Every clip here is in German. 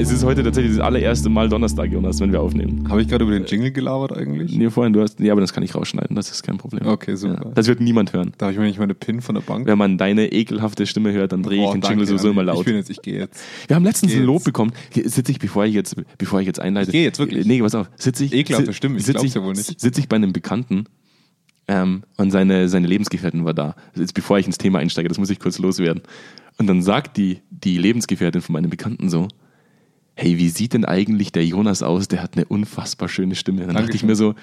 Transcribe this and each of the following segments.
Es ist heute tatsächlich das allererste Mal Donnerstag, Jonas, wenn wir aufnehmen. Habe ich gerade über den Jingle gelabert eigentlich? Nee, vorhin, du hast. Nee, aber das kann ich rausschneiden, das ist kein Problem. Okay, super. Ja, das wird niemand hören. Darf ich mir nicht meine PIN von der Bank? Wenn man deine ekelhafte Stimme hört, dann drehe ich Oh, den Jingle danke, sowieso immer laut. Ich bin jetzt, ich gehe jetzt. Wir haben letztens ein Lob bekommen. Hier Sitze ich, bevor ich jetzt, bevor ich jetzt einleite. Ich geh jetzt wirklich. Nee, pass auf. Sitze ich. Ekelhafte Stimme, ich sitze glaub's ja wohl nicht. Sitze ich bei einem Bekannten ähm, und seine, seine Lebensgefährtin war da. Jetzt bevor ich ins Thema einsteige, das muss ich kurz loswerden. Und dann sagt die, die Lebensgefährtin von meinem Bekannten so, hey, wie sieht denn eigentlich der Jonas aus? Der hat eine unfassbar schöne Stimme. Dann dachte ich Dankeschön. mir so,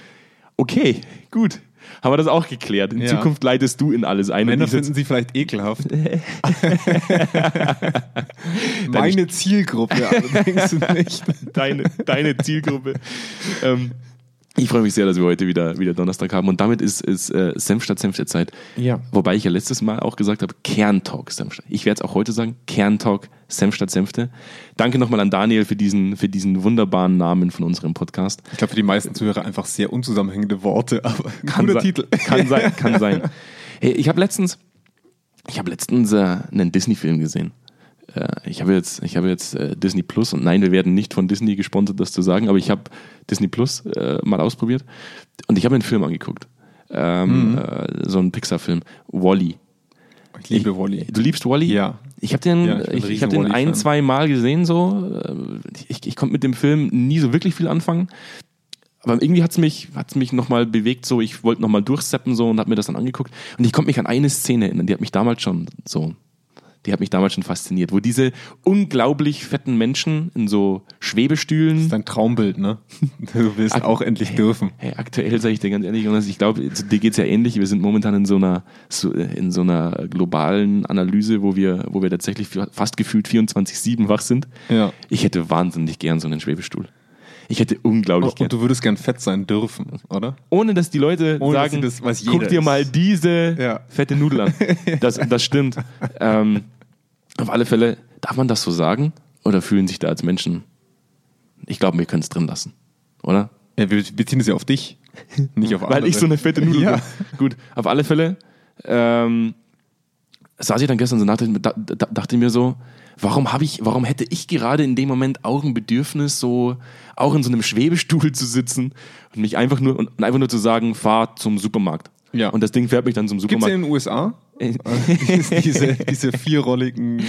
okay, gut. Haben wir das auch geklärt. In Ja. Zukunft leitest du in alles ein. Männer finden sie vielleicht ekelhaft. Meine Zielgruppe allerdings nicht. deine, deine Zielgruppe. ähm, ich freue mich sehr, dass wir heute wieder, wieder Donnerstag haben. Und damit ist, ist äh, Senf statt Senf der Zeit. Ja. Wobei ich ja letztes Mal auch gesagt habe, Kerntalk Senf. Ich werde es auch heute sagen, Kerntalk Senf statt Senfte. Danke nochmal an Daniel für diesen, für diesen wunderbaren Namen von unserem Podcast. Ich glaube, für die meisten Zuhörer einfach sehr unzusammenhängende Worte, aber Kann guter sein, Titel. Kann sein, kann sein. Hey, ich habe letztens, ich habe letztens äh, einen Disney-Film gesehen. Äh, ich habe jetzt, ich habe jetzt äh, Disney Plus und nein, wir werden nicht von Disney gesponsert, das zu sagen, aber ich habe Disney Plus äh, mal ausprobiert und ich habe einen Film angeguckt. Ähm, äh, so einen Pixar-Film, Wally. Ich liebe Wally. Du liebst Wally? Ja. Ich habe den, Ja, ich ich, hab den ein, zwei Mal gesehen, so. Ähm, Ich, ich konnte mit dem Film nie so wirklich viel anfangen. Aber irgendwie hat's mich, hat's mich nochmal bewegt, so. Ich wollte nochmal durchseppen, so, und habe mir das dann angeguckt. Und ich konnte mich an eine Szene erinnern, die hat mich damals schon so, die hat mich damals schon fasziniert, wo diese unglaublich fetten Menschen in so Schwebestühlen. Das ist dein Traumbild, ne? Du willst auch endlich dürfen. Hey, aktuell sage ich dir ganz ehrlich, Jonas, ich glaube, dir geht's ja ähnlich. Wir sind momentan in so einer so, in so einer globalen Analyse, wo wir, wo wir tatsächlich fast gefühlt 24-7 wach sind. Ja. Ich hätte wahnsinnig gern so einen Schwebestuhl. Ich hätte unglaublich Oh, gern. und du würdest gern fett sein dürfen, oder? Ohne dass die Leute Ohne, sagen, das- guck dir ist. mal diese Ja. fette Nudel an. Das, das stimmt. ähm, auf alle Fälle, darf man das so sagen? Oder fühlen sich da als Menschen? Ich glaube, wir können es drin lassen. Oder? Ja, wir beziehen es ja auf dich, nicht auf andere. Weil ich so eine fette Nudel Ja. bin. Gut, auf alle Fälle ähm, saß ich dann gestern so nach, da, da, dachte mir so, warum habe ich, warum hätte ich gerade in dem Moment auch ein Bedürfnis, so auch in so einem Schwebestuhl zu sitzen und mich einfach nur und einfach nur zu sagen, fahr zum Supermarkt. Ja. Und das Ding fährt mich dann zum Gibt's Supermarkt. ja in den USA? diese, diese vierrolligen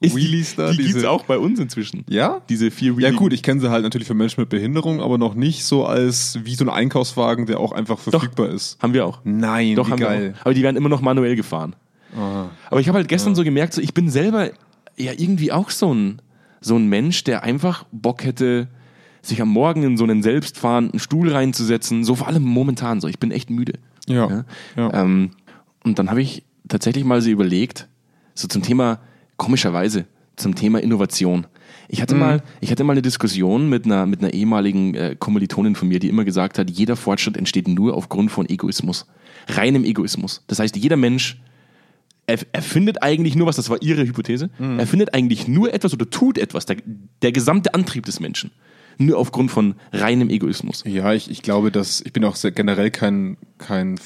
Wheelies da? die gibt's diese, auch bei uns inzwischen. Ja? Diese vier Ja Wheelie- gut, ich kenne sie halt natürlich für Menschen mit Behinderung, aber noch nicht so als wie so ein Einkaufswagen, der auch einfach verfügbar ist. haben wir auch. Nein, Doch, haben geil. wir auch. Aber die werden immer noch manuell gefahren. Ah. Aber ich habe halt gestern so gemerkt, so, ich bin selber ja irgendwie auch so ein, so ein Mensch, der einfach Bock hätte, sich am Morgen in so einen selbstfahrenden Stuhl reinzusetzen. So vor allem momentan so. Ich bin echt müde. Ja. ja. Ähm, und dann habe ich tatsächlich mal so überlegt, so zum Thema, komischerweise, zum Thema Innovation. Ich hatte, mal, ich hatte mal eine Diskussion mit einer, mit einer ehemaligen äh, Kommilitonin von mir, die immer gesagt hat, jeder Fortschritt entsteht nur aufgrund von Egoismus. Reinem Egoismus. Das heißt, jeder Mensch er, erfindet eigentlich nur was, das war ihre Hypothese, er findet eigentlich nur etwas oder tut etwas, der, der gesamte Antrieb des Menschen. Nur aufgrund von reinem Egoismus. Ja, ich, ich glaube, dass ich bin auch sehr generell kein, kein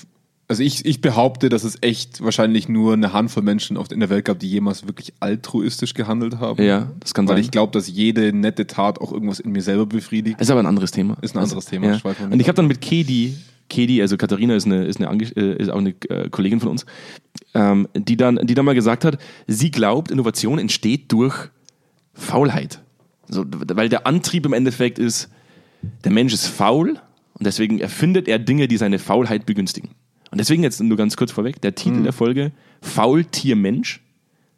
also ich, ich behaupte, dass es echt wahrscheinlich nur eine Handvoll Menschen in der Welt gab, die jemals wirklich altruistisch gehandelt haben. Ja, das kann Weil sein. ich glaube, dass jede nette Tat auch irgendwas in mir selber befriedigt. Ist aber ein anderes Thema. Ist ein anderes Thema, Ja. Und ich habe dann mit Kedi, Kedi, also Katharina ist eine, ist eine, äh, ist auch eine äh, Kollegin von uns, ähm, die dann, die dann mal gesagt hat, sie glaubt, Innovation entsteht durch Faulheit. So, weil der Antrieb im Endeffekt ist, der Mensch ist faul und deswegen erfindet er Dinge, die seine Faulheit begünstigen. Und deswegen jetzt nur ganz kurz vorweg, der Titel der Folge, Faultier Mensch,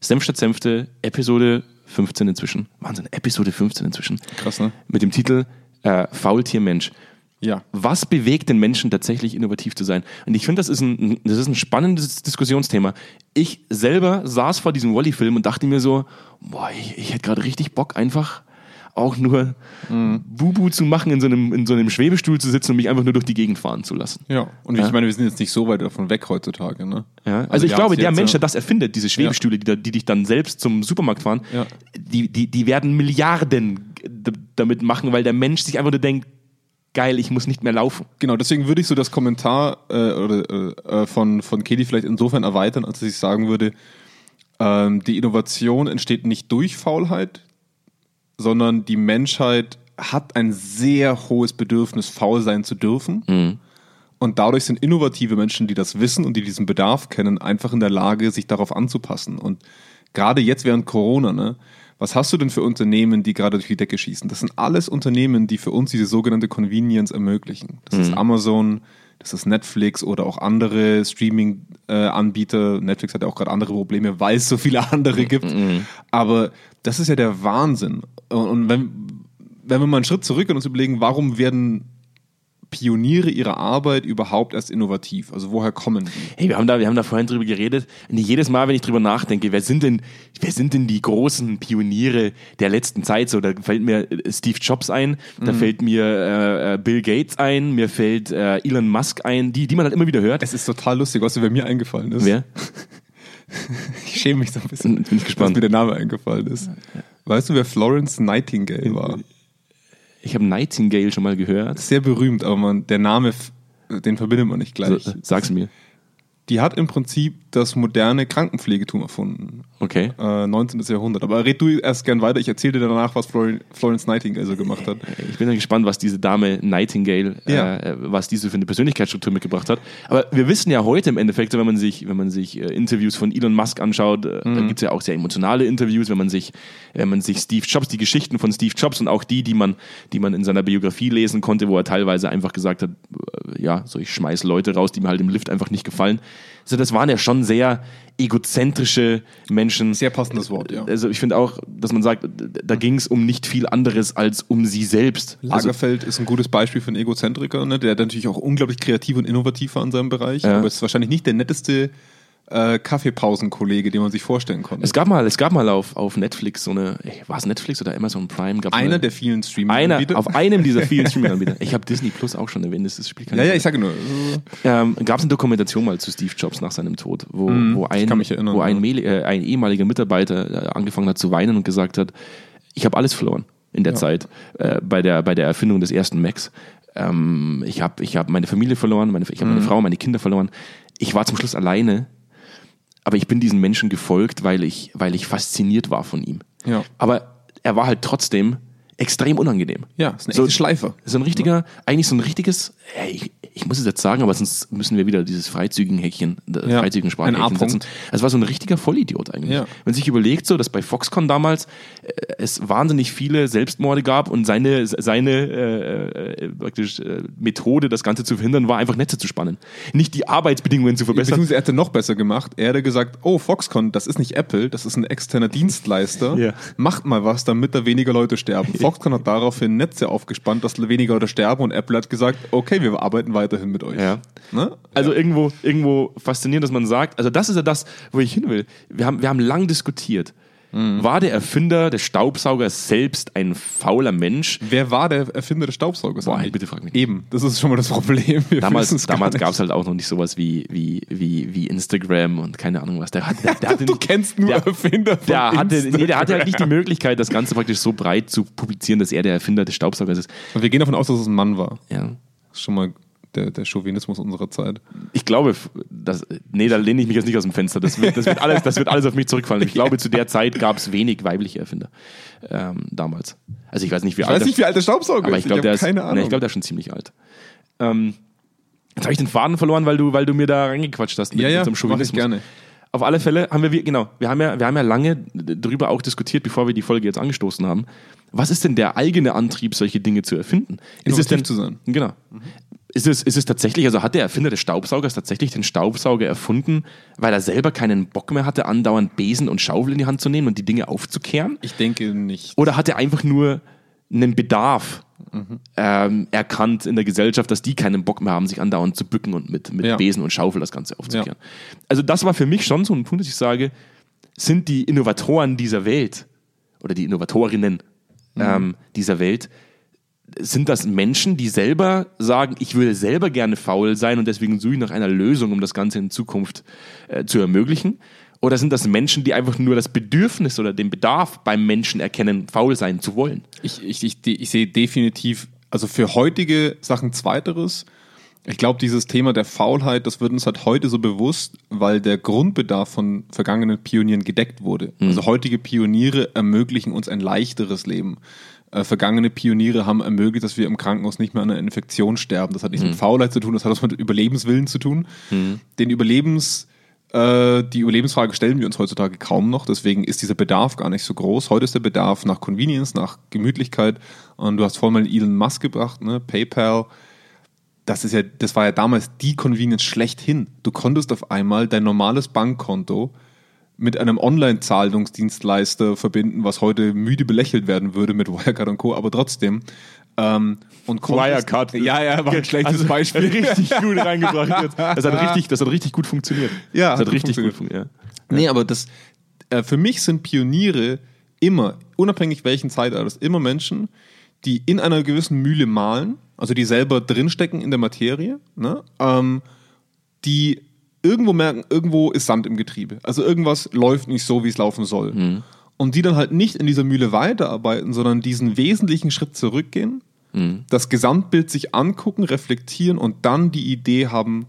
Senf statt Senfte, Episode 15 inzwischen. Wahnsinn, Episode 15 inzwischen. Krass, ne? Mit dem Titel äh, Faultier Mensch. Ja. Was bewegt den Menschen tatsächlich innovativ zu sein? Und ich finde, das, ist ein- das ist ein spannendes Diskussionsthema. Ich selber saß vor diesem Wally-Film und dachte mir so, boah, ich, ich hätte gerade richtig Bock, einfach auch nur Bubu zu machen, in so, einem, in so einem Schwebestuhl zu sitzen und mich einfach nur durch die Gegend fahren zu lassen. Ja. Und Ja. ich meine, wir sind jetzt nicht so weit davon weg heutzutage, ne? Ja, also, ich ja, glaube, der Mensch, der das erfindet, diese Schwebestühle, die, die dich dann selbst zum Supermarkt fahren, die, die, die werden Milliarden damit machen, weil der Mensch sich einfach nur denkt, geil, ich muss nicht mehr laufen. Genau, deswegen würde ich so das Kommentar äh, oder, äh, von, von Kedi vielleicht insofern erweitern, als dass ich sagen würde, ähm, die Innovation entsteht nicht durch Faulheit, sondern die Menschheit hat ein sehr hohes Bedürfnis, faul sein zu dürfen. Mhm. Und dadurch sind innovative Menschen, die das wissen und die diesen Bedarf kennen, einfach in der Lage, sich darauf anzupassen. Und gerade jetzt während Corona, ne, was hast du denn für Unternehmen, die gerade durch die Decke schießen? Das sind alles Unternehmen, die für uns diese sogenannte Convenience ermöglichen. Das ist Amazon, das ist Netflix oder auch andere Streaming-Anbieter. Netflix hat ja auch gerade andere Probleme, weil es so viele andere gibt. Aber das ist ja der Wahnsinn. Und- Und wenn, wenn wir mal einen Schritt zurück und uns überlegen, warum werden Pioniere ihrer Arbeit überhaupt erst innovativ? Also woher kommen die? Hey, wir haben da, wir haben da vorhin drüber geredet. Und jedes Mal, wenn ich drüber nachdenke, wer sind denn, wer sind denn die großen Pioniere der letzten Zeit? So, da fällt mir äh, Steve Jobs ein, da fällt mir äh, äh, Bill Gates ein, mir fällt äh, Elon Musk ein, die, die man halt immer wieder hört. Es ist total lustig, was mir mir eingefallen ist. Wer? Ich schäme mich so ein bisschen, Bin ich dass gespannt. mir der Name eingefallen ist. Weißt du, wer Florence Nightingale war? Ich habe Nightingale schon mal gehört. Sehr berühmt, aber man, der Name, den verbindet man nicht gleich. So, sag's mir. Die hat im Prinzip das moderne Krankenpflegetum erfunden. Okay. Äh, 19. Jahrhundert. Aber red du erst gern weiter. Ich erzähle dir danach, was Flor Florence Nightingale so gemacht hat. Ich bin ja gespannt, was diese Dame Nightingale, Ja. äh, was diese für eine Persönlichkeitsstruktur mitgebracht hat. Aber wir wissen ja heute im Endeffekt, wenn man sich, wenn man sich äh, Interviews von Elon Musk anschaut, äh, Mhm. da gibt's ja auch sehr emotionale Interviews, wenn man sich, wenn man sich Steve Jobs, die Geschichten von Steve Jobs und auch die, die man, die man in seiner Biografie lesen konnte, wo er teilweise einfach gesagt hat, äh, ja, so ich schmeiß Leute raus, die mir halt im Lift einfach nicht gefallen. Also das waren ja schon sehr egozentrische Menschen. Sehr passendes Wort, ja. Also ich finde auch, dass man sagt, da ging es um nicht viel anderes als um sie selbst. Also, Lagerfeld ist ein gutes Beispiel für einen Egozentriker, ne? der natürlich auch unglaublich kreativ und innovativ war in seinem Bereich, Ja. aber ist wahrscheinlich nicht der netteste äh, Kaffeepausenkollege, den man sich vorstellen konnte. es gab mal, es gab mal auf, auf Netflix so eine, war es Netflix oder Amazon Prime? Gab's Einer eine, der vielen Streaming einer, auf einem dieser vielen Streaming-Anbieter. Ich habe Disney Plus auch schon erwähnt, das spielt keine Ja, ja, Rolle. ich sage nur. ähm, gab es eine Dokumentation mal zu Steve Jobs nach seinem Tod, wo, wo, ein, Mhm. kann mich erinnern, wo ein, ja. Äh, ein ehemaliger Mitarbeiter äh, angefangen hat zu weinen und gesagt hat, ich habe alles verloren in der Ja. Zeit äh, bei, der, bei der Erfindung des ersten Macs. Ähm, ich habe ich hab meine Familie verloren, meine, ich habe Mhm. meine Frau, meine Kinder verloren. Ich war zum Schluss alleine, aber ich bin diesen Menschen gefolgt, weil ich, weil ich fasziniert war von ihm. Ja. Aber er war halt trotzdem extrem unangenehm. Ja, ist eine So- Schleife. So ein richtiger, eigentlich so ein richtiges, ey, ich, muss es jetzt sagen, aber sonst müssen wir wieder dieses freizügigen Häkchen, äh, Ja, freizügigen A-Punkt. setzen. Es war so ein richtiger Vollidiot eigentlich. Ja. Wenn man sich überlegt, so, dass bei Foxconn damals äh, es wahnsinnig viele Selbstmorde gab und seine, seine äh, äh, praktisch äh, Methode, das Ganze zu verhindern, war einfach Netze zu spannen. Nicht die Arbeitsbedingungen zu verbessern. Beziehungsweise er hätte noch besser gemacht. Er hätte gesagt, oh, Foxconn, das ist nicht Apple, das ist ein externer Dienstleister. Ja. Macht mal was, damit da weniger Leute sterben. Foxconn hat daraufhin Netze aufgespannt, dass weniger Leute sterben und Apple hat gesagt, okay, wir arbeiten weiterhin mit euch. Ja. Ne? Also irgendwo, irgendwo faszinierend, dass man sagt, also das ist ja das, wo ich hin will. Wir haben, wir haben lang diskutiert. Mhm. War der Erfinder des Staubsaugers selbst ein fauler Mensch? Wer war der Erfinder des Staubsaugers? Boah, bitte frag mich nicht. Eben, das ist schon mal das Problem. Wir Damals, damals gab es halt auch noch nicht sowas wie, wie, wie, wie Instagram und keine Ahnung was. Der, hat, der, der hatte Du nicht, kennst nur der, Erfinder von der hatte, Instagram. nee, der hatte halt nicht die Möglichkeit, das Ganze praktisch so breit zu publizieren, dass er der Erfinder des Staubsaugers ist. Und wir gehen davon aus, dass es ein Mann war. Ja. Das ist schon mal der, der Chauvinismus unserer Zeit. Ich glaube, das, nee, da lehne ich mich jetzt nicht aus dem Fenster. Das wird, das wird, alles, das wird alles auf mich zurückfallen. Ich glaube, zu der Zeit gab es wenig weibliche Erfinder ähm, damals. Also ich weiß nicht, wie Ich alt weiß der- nicht, wie alt der Staubsauger aber ist. ich glaube, der ist, keine nee, Ahnung. ich glaube, der ist schon ziemlich alt. Ähm, jetzt habe ich den Faden verloren, weil du, weil du mir da reingequatscht hast mit, ja, ja, mit so einem ich gerne. Auf alle Fälle haben wir, genau, wir haben ja, wir haben ja lange darüber auch diskutiert, bevor wir die Folge jetzt angestoßen haben. Was ist denn der eigene Antrieb, solche Dinge zu erfinden? Ist es Innovativ denn, zu sein. Genau. Ist es, ist es tatsächlich, also hat der Erfinder des Staubsaugers tatsächlich den Staubsauger erfunden, weil er selber keinen Bock mehr hatte, andauernd Besen und Schaufel in die Hand zu nehmen und die Dinge aufzukehren? Ich denke nicht. Oder hat er einfach nur einen Bedarf Mhm. ähm, erkannt in der Gesellschaft, dass die keinen Bock mehr haben, sich andauernd zu bücken und mit, mit Ja. Besen und Schaufel das Ganze aufzukehren? Also das war für mich schon so ein Punkt, dass ich sage, sind die Innovatoren dieser Welt oder die Innovatorinnen Mhm. ähm, dieser Welt, sind das Menschen, die selber sagen, ich würde selber gerne faul sein und deswegen suche ich nach einer Lösung, um das Ganze in Zukunft äh, zu ermöglichen? Oder sind das Menschen, die einfach nur das Bedürfnis oder den Bedarf beim Menschen erkennen, faul sein zu wollen? Ich, ich, ich, ich sehe definitiv, also für heutige Sachen zweiteres, Ich glaube, dieses Thema der Faulheit, das wird uns halt heute so bewusst, weil der Grundbedarf von vergangenen Pionieren gedeckt wurde. Mhm. Also heutige Pioniere ermöglichen uns ein leichteres Leben. Äh, vergangene Pioniere haben ermöglicht, dass wir im Krankenhaus nicht mehr an einer Infektion sterben. Das hat nichts mit Faulheit zu tun, das hat was mit Überlebenswillen zu tun. Den Überlebens, äh, die Überlebensfrage stellen wir uns heutzutage kaum noch, deswegen ist dieser Bedarf gar nicht so groß. Heute ist der Bedarf nach Convenience, nach Gemütlichkeit. Und du hast vorhin mal Elon Musk gebracht, ne? PayPal das ist ja, das war ja damals die Convenience schlechthin. Du konntest auf einmal dein normales Bankkonto mit einem Online-Zahlungsdienstleister verbinden, was heute müde belächelt werden würde mit Wirecard und Co., aber trotzdem. Ähm, und konntest- Wirecard. Ja, ja, war ein schlechtes Also, Beispiel. Richtig gut reingebracht jetzt. Das hat richtig, das hat richtig gut funktioniert. Ja, das hat hat richtig gut funktioniert. funktioniert. Nee, aber das, äh, für mich sind Pioniere immer, unabhängig welchen Zeitalters, immer Menschen, die in einer gewissen Mühle malen, also die selber drinstecken in der Materie, ne? ähm, die irgendwo merken, irgendwo ist Sand im Getriebe. Also irgendwas läuft nicht so, wie es laufen soll. Und die dann halt nicht in dieser Mühle weiterarbeiten, sondern diesen wesentlichen Schritt zurückgehen, das Gesamtbild sich angucken, reflektieren und dann die Idee haben,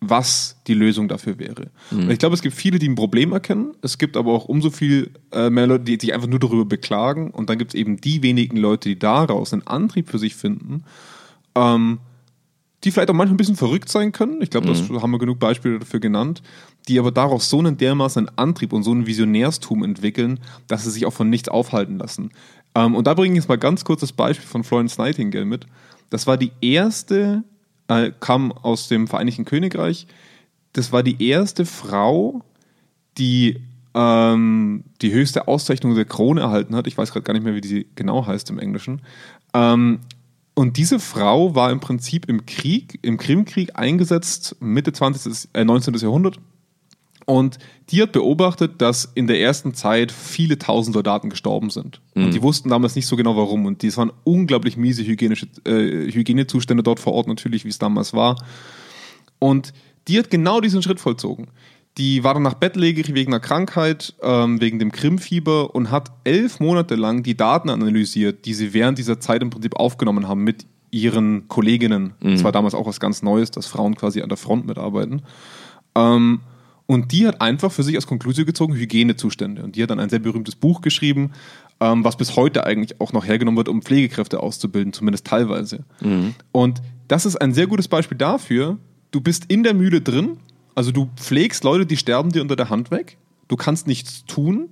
was die Lösung dafür wäre. Und ich glaube, es gibt viele, die ein Problem erkennen. Es gibt aber auch umso viel äh, mehr Leute, die sich einfach nur darüber beklagen. Und dann gibt es eben die wenigen Leute, die daraus einen Antrieb für sich finden, ähm, die vielleicht auch manchmal ein bisschen verrückt sein können. Ich glaube, das haben wir genug Beispiele dafür genannt, die aber daraus so einen dermaßen einen Antrieb und so ein Visionärstum entwickeln, dass sie sich auch von nichts aufhalten lassen. Ähm, und da bringe ich jetzt mal ganz kurz das Beispiel von Florence Nightingale mit. Das war die erste, äh, kam aus dem Vereinigten Königreich, das war die erste Frau, die ähm, die höchste Auszeichnung der Krone erhalten hat. Ich weiß gerade gar nicht mehr, wie die genau heißt im Englischen. Ähm, und diese Frau war im Prinzip im Krieg, im Krimkrieg eingesetzt, Mitte 20. Äh, 19. Jahrhundert. Und die hat beobachtet, dass in der ersten Zeit viele tausend Soldaten gestorben sind. Und die wussten damals nicht so genau warum. Und das waren unglaublich miese hygienische, äh, Hygienezustände dort vor Ort natürlich, wie es damals war. Und die hat genau diesen Schritt vollzogen. Die war dann nach bettlägerig wegen einer Krankheit, ähm, wegen dem Krimfieber und hat elf Monate lang die Daten analysiert, die sie während dieser Zeit im Prinzip aufgenommen haben mit ihren Kolleginnen. Das war damals auch was ganz Neues, dass Frauen quasi an der Front mitarbeiten. Ähm, und die hat einfach für sich als Konklusion gezogen Hygienezustände. Und die hat dann ein sehr berühmtes Buch geschrieben, ähm, was bis heute eigentlich auch noch hergenommen wird, um Pflegekräfte auszubilden, zumindest teilweise. Und das ist ein sehr gutes Beispiel dafür, du bist in der Mühle drin, also du pflegst Leute, die sterben dir unter der Hand weg, du kannst nichts tun,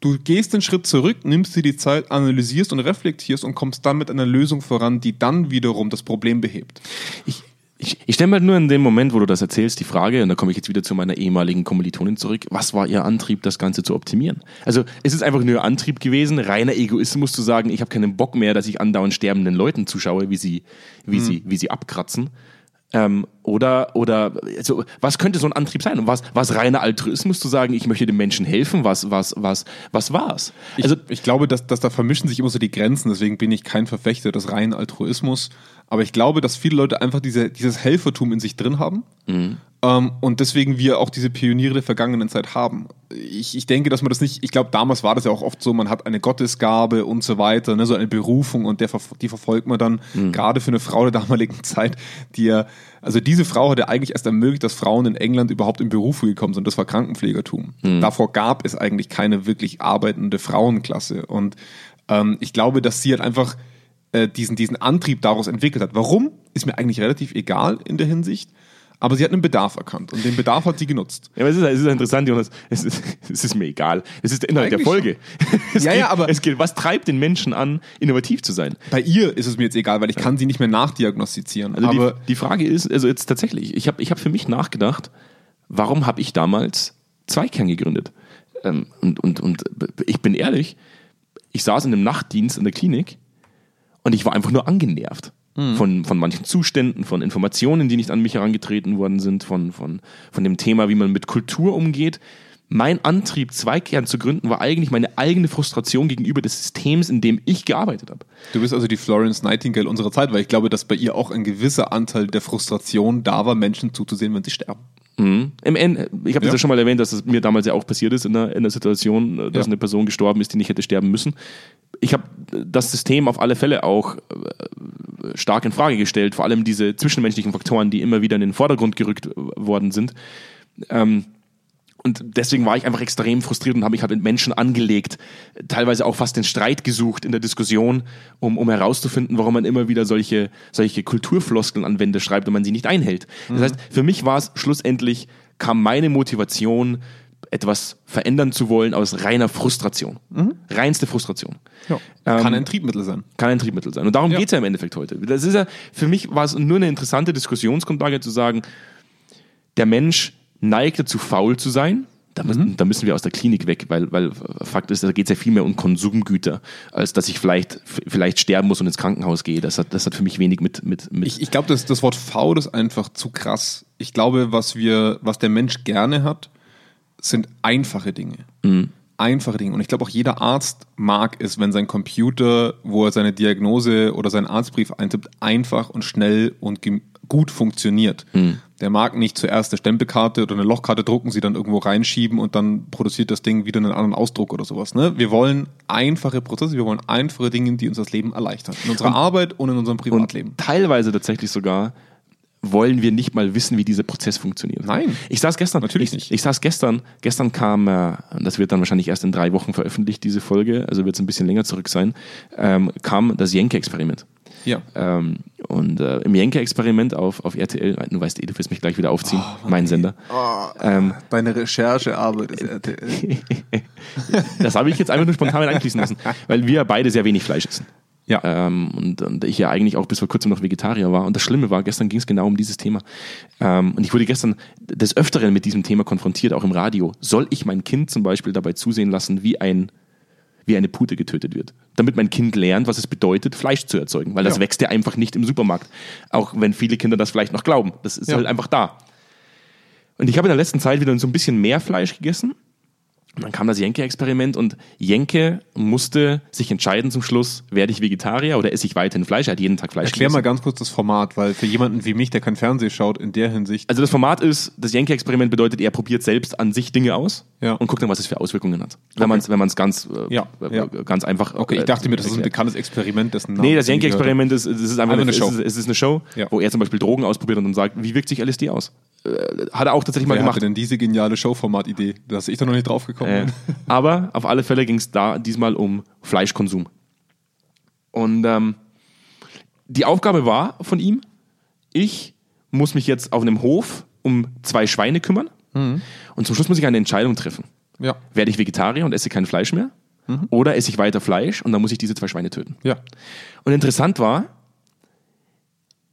du gehst den Schritt zurück, nimmst dir die Zeit, analysierst und reflektierst und kommst dann mit einer Lösung voran, die dann wiederum das Problem behebt. Ich, ich, ich stelle mir halt nur in dem Moment, wo du das erzählst, die Frage, und da komme ich jetzt wieder zu meiner ehemaligen Kommilitonin zurück, was war ihr Antrieb, das Ganze zu optimieren? Also ist es einfach nur Antrieb gewesen, reiner Egoismus zu sagen, ich habe keinen Bock mehr, dass ich andauernd sterbenden Leuten zuschaue, wie sie, wie sie, wie sie abkratzen? Ähm, oder, oder, also, was könnte so ein Antrieb sein? Und was, was reiner Altruismus zu sagen, ich möchte den Menschen helfen? Was, was, was, was war's? Also ich glaube, dass, dass da vermischen sich immer so die Grenzen, deswegen bin ich kein Verfechter des reinen Altruismus. Aber ich glaube, dass viele Leute einfach diese, dieses Helfertum in sich drin haben. Ähm, und deswegen wir auch diese Pioniere der vergangenen Zeit haben. Ich, ich denke, dass man das nicht, ich glaube, damals war das ja auch oft so, man hat eine Gottesgabe und so weiter, ne, so eine Berufung und der, die verfolgt man dann, gerade für eine Frau der damaligen Zeit, die ja, also diese Frau hat ja eigentlich erst ermöglicht, dass Frauen in England überhaupt in Berufe gekommen sind. Das war Krankenpflegertum. Davor gab es eigentlich keine wirklich arbeitende Frauenklasse. Und ähm, ich glaube, dass sie halt einfach äh, diesen, diesen Antrieb daraus entwickelt hat. Warum? Ist mir eigentlich relativ egal in der Hinsicht. Aber sie hat einen Bedarf erkannt und den Bedarf hat sie genutzt. Ja, aber es ist, es ist interessant, Jonas. Es ist, es ist mir egal. Es ist der Inhalt der Folge. Ja, geht, ja, aber- es geht, was treibt den Menschen an, innovativ zu sein? Bei ihr ist es mir jetzt egal, weil ich kann sie nicht mehr nachdiagnostizieren. Also aber die, die Frage ist, also jetzt tatsächlich, ich habe ich hab für mich nachgedacht, warum habe ich damals Zweikern gegründet? Ähm, und, und, und ich bin ehrlich, ich saß in einem Nachtdienst in der Klinik und ich war einfach nur angenervt. Von, von manchen Zuständen, von Informationen, die nicht an mich herangetreten worden sind, von, von, von dem Thema, wie man mit Kultur umgeht. Mein Antrieb, Zweikern zu gründen, war eigentlich meine eigene Frustration gegenüber des Systems, in dem ich gearbeitet habe. du bist also die Florence Nightingale unserer Zeit, weil ich glaube, dass bei ihr auch ein gewisser Anteil der Frustration da war, Menschen zuzusehen, wenn sie sterben. Mhm. Im Ende, ich habe das Ja. ja schon mal erwähnt, dass es mir damals ja auch passiert ist in der, in der Situation, dass Ja. eine Person gestorben ist, die nicht hätte sterben müssen. Ich habe das System auf alle Fälle auch äh, stark in Frage gestellt, vor allem diese zwischenmenschlichen Faktoren, die immer wieder in den Vordergrund gerückt äh, worden sind. Ähm, und deswegen war ich einfach extrem frustriert und habe mich halt mit Menschen angelegt, teilweise auch fast den Streit gesucht in der Diskussion, um, um herauszufinden, warum man immer wieder solche, solche Kulturfloskeln an Wände schreibt und man sie nicht einhält. Das heißt, für mich war es schlussendlich, kam meine Motivation, etwas verändern zu wollen, aus reiner Frustration. Reinste Frustration. Ja. Ähm, Kann ein Triebmittel sein. Kann ein Triebmittel sein. Und darum Ja. geht's ja im Endeffekt heute. Das ist ja, für mich war es nur eine interessante Diskussionsgrundlage zu sagen, der Mensch neigt dazu, faul zu sein. Da müssen, da müssen wir aus der Klinik weg, weil, weil Fakt ist, da geht es ja viel mehr um Konsumgüter, als dass ich vielleicht, vielleicht sterben muss und ins Krankenhaus gehe. Das hat, das hat für mich wenig mit. mit, mit Ich, ich glaube, das, das Wort faul ist einfach zu krass. Ich glaube, was wir, was der Mensch gerne hat, sind einfache Dinge. Einfache Dinge. Und ich glaube auch jeder Arzt mag es, wenn sein Computer, wo er seine Diagnose oder seinen Arztbrief eintippt, einfach und schnell und gut funktioniert. Der mag nicht zuerst eine Stempelkarte oder eine Lochkarte drucken, sie dann irgendwo reinschieben und dann produziert das Ding wieder einen anderen Ausdruck oder sowas. Ne? Wir wollen einfache Prozesse, wir wollen einfache Dinge, die uns das Leben erleichtern. In unserer Arbeit und in unserem Privatleben. teilweise tatsächlich sogar wollen wir nicht mal wissen, wie dieser Prozess funktioniert. Nein. Ich saß gestern, Natürlich ich, nicht. Ich saß gestern, gestern kam, äh, das wird dann wahrscheinlich erst in drei Wochen veröffentlicht, diese Folge, also wird es ein bisschen länger zurück sein, ähm, kam das Jenke-Experiment. Ja. Ähm, und äh, im Jenke-Experiment auf, auf RTL, du weißt eh, du wirst mich gleich wieder aufziehen, mein Sender. Ähm, Deine Recherchearbeit ist RTL. das habe ich jetzt einfach nur spontan mit einfließen lassen, weil wir beide sehr wenig Fleisch essen. Ja. Ähm, und, und ich ja eigentlich auch bis vor kurzem noch Vegetarier war. Und das Schlimme war, gestern ging es genau um dieses Thema. Ähm, und ich wurde gestern des Öfteren mit diesem Thema konfrontiert, auch im Radio. Soll ich mein Kind zum Beispiel dabei zusehen lassen, wie ein wie eine Pute getötet wird. Damit mein Kind lernt, was es bedeutet, Fleisch zu erzeugen. Weil das Ja. wächst ja einfach nicht im Supermarkt. Auch wenn viele Kinder das vielleicht noch glauben. Das ist Ja. halt einfach da. Und ich habe in der letzten Zeit wieder so ein bisschen mehr Fleisch gegessen. Und dann kam das Jenke-Experiment und Jenke musste sich entscheiden zum Schluss, werde ich Vegetarier oder esse ich weiterhin Fleisch? Er hat jeden Tag Fleisch Erklär mal gegessen. ganz kurz das Format, weil für jemanden wie mich, der kein Fernsehen schaut, in der Hinsicht. Also das Format ist, das Jenke-Experiment bedeutet, er probiert selbst an sich Dinge aus Ja. und guckt dann, was es für Auswirkungen hat. Wenn man es wenn man's ganz, äh, Ja, äh, ja. ganz einfach Okay, ich äh, dachte mir, das ist ein bekanntes Experiment, dessen Namen Nee, das Yankee-Experiment ist, es ist einfach, eine, eine Show. Es ist, es ist eine Show, wo er zum Beispiel Drogen ausprobiert und dann sagt, wie wirkt sich LSD aus? Äh, hat er auch tatsächlich mal. Wer hatte gemacht. denn diese geniale Showformat-Idee? Da ist ich da noch nicht drauf gekommen. Äh, aber auf alle Fälle ging es da diesmal um Fleischkonsum. Und ähm, die Aufgabe war von ihm, ich muss mich jetzt auf einem Hof um zwei Schweine kümmern und zum Schluss muss ich eine Entscheidung treffen. Ja. Werde ich Vegetarier und esse kein Fleisch mehr? Oder esse ich weiter Fleisch und dann muss ich diese zwei Schweine töten? Ja. Und interessant war,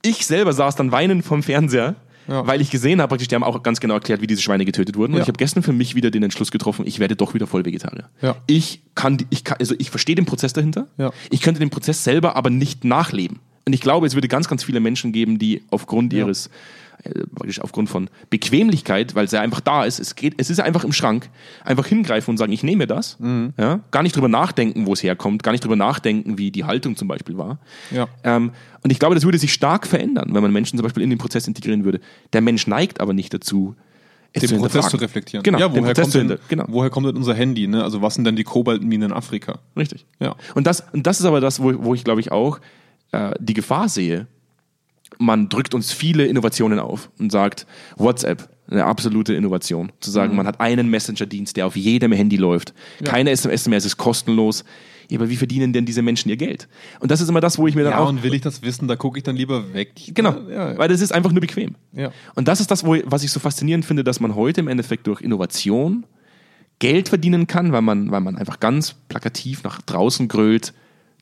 ich selber saß dann weinend vom Fernseher, Ja. weil ich gesehen habe, praktisch, die haben auch ganz genau erklärt, wie diese Schweine getötet wurden. Und Ja. ich habe gestern für mich wieder den Entschluss getroffen, ich werde doch wieder voll Vegetarier. Ja. Ich kann, ich kann, also ich verstehe den Prozess dahinter. Ja. Ich könnte den Prozess selber aber nicht nachleben. Und ich glaube, es würde ganz, ganz viele Menschen geben, die aufgrund ihres, praktisch aufgrund von Bequemlichkeit, weil es ja einfach da ist, es geht, es ist einfach im Schrank, einfach hingreifen und sagen, ich nehme das. Mhm. Ja? Gar nicht drüber nachdenken, wo es herkommt, gar nicht drüber nachdenken, wie die Haltung zum Beispiel war. Ja. Ähm, und ich glaube, das würde sich stark verändern, wenn man Menschen zum Beispiel in den Prozess integrieren würde. Der Mensch neigt aber nicht dazu, es Den zu Prozess zu reflektieren. Genau, ja, woher, kommt zu denn, genau. woher kommt denn unser Handy? Ne? Also was sind denn die Kobaltminen in Afrika? Richtig. Ja. Und das, und das ist aber das, wo, wo ich glaube ich auch äh, die Gefahr sehe. Man drückt uns viele Innovationen auf und sagt, WhatsApp, eine absolute Innovation. Zu sagen, Mhm. man hat einen Messenger-Dienst, der auf jedem Handy läuft. Keine SMS mehr, es ist kostenlos. Ja, aber wie verdienen denn diese Menschen ihr Geld? Und das ist immer das, wo ich mir dann Ja, auch. und will ich das wissen, da gucke ich dann lieber weg. Genau, Ja, ja. weil das ist einfach nur bequem. Ja. Und das ist das, wo, was ich so faszinierend finde, dass man heute im Endeffekt durch Innovation Geld verdienen kann, weil man, weil man einfach ganz plakativ nach draußen grölt,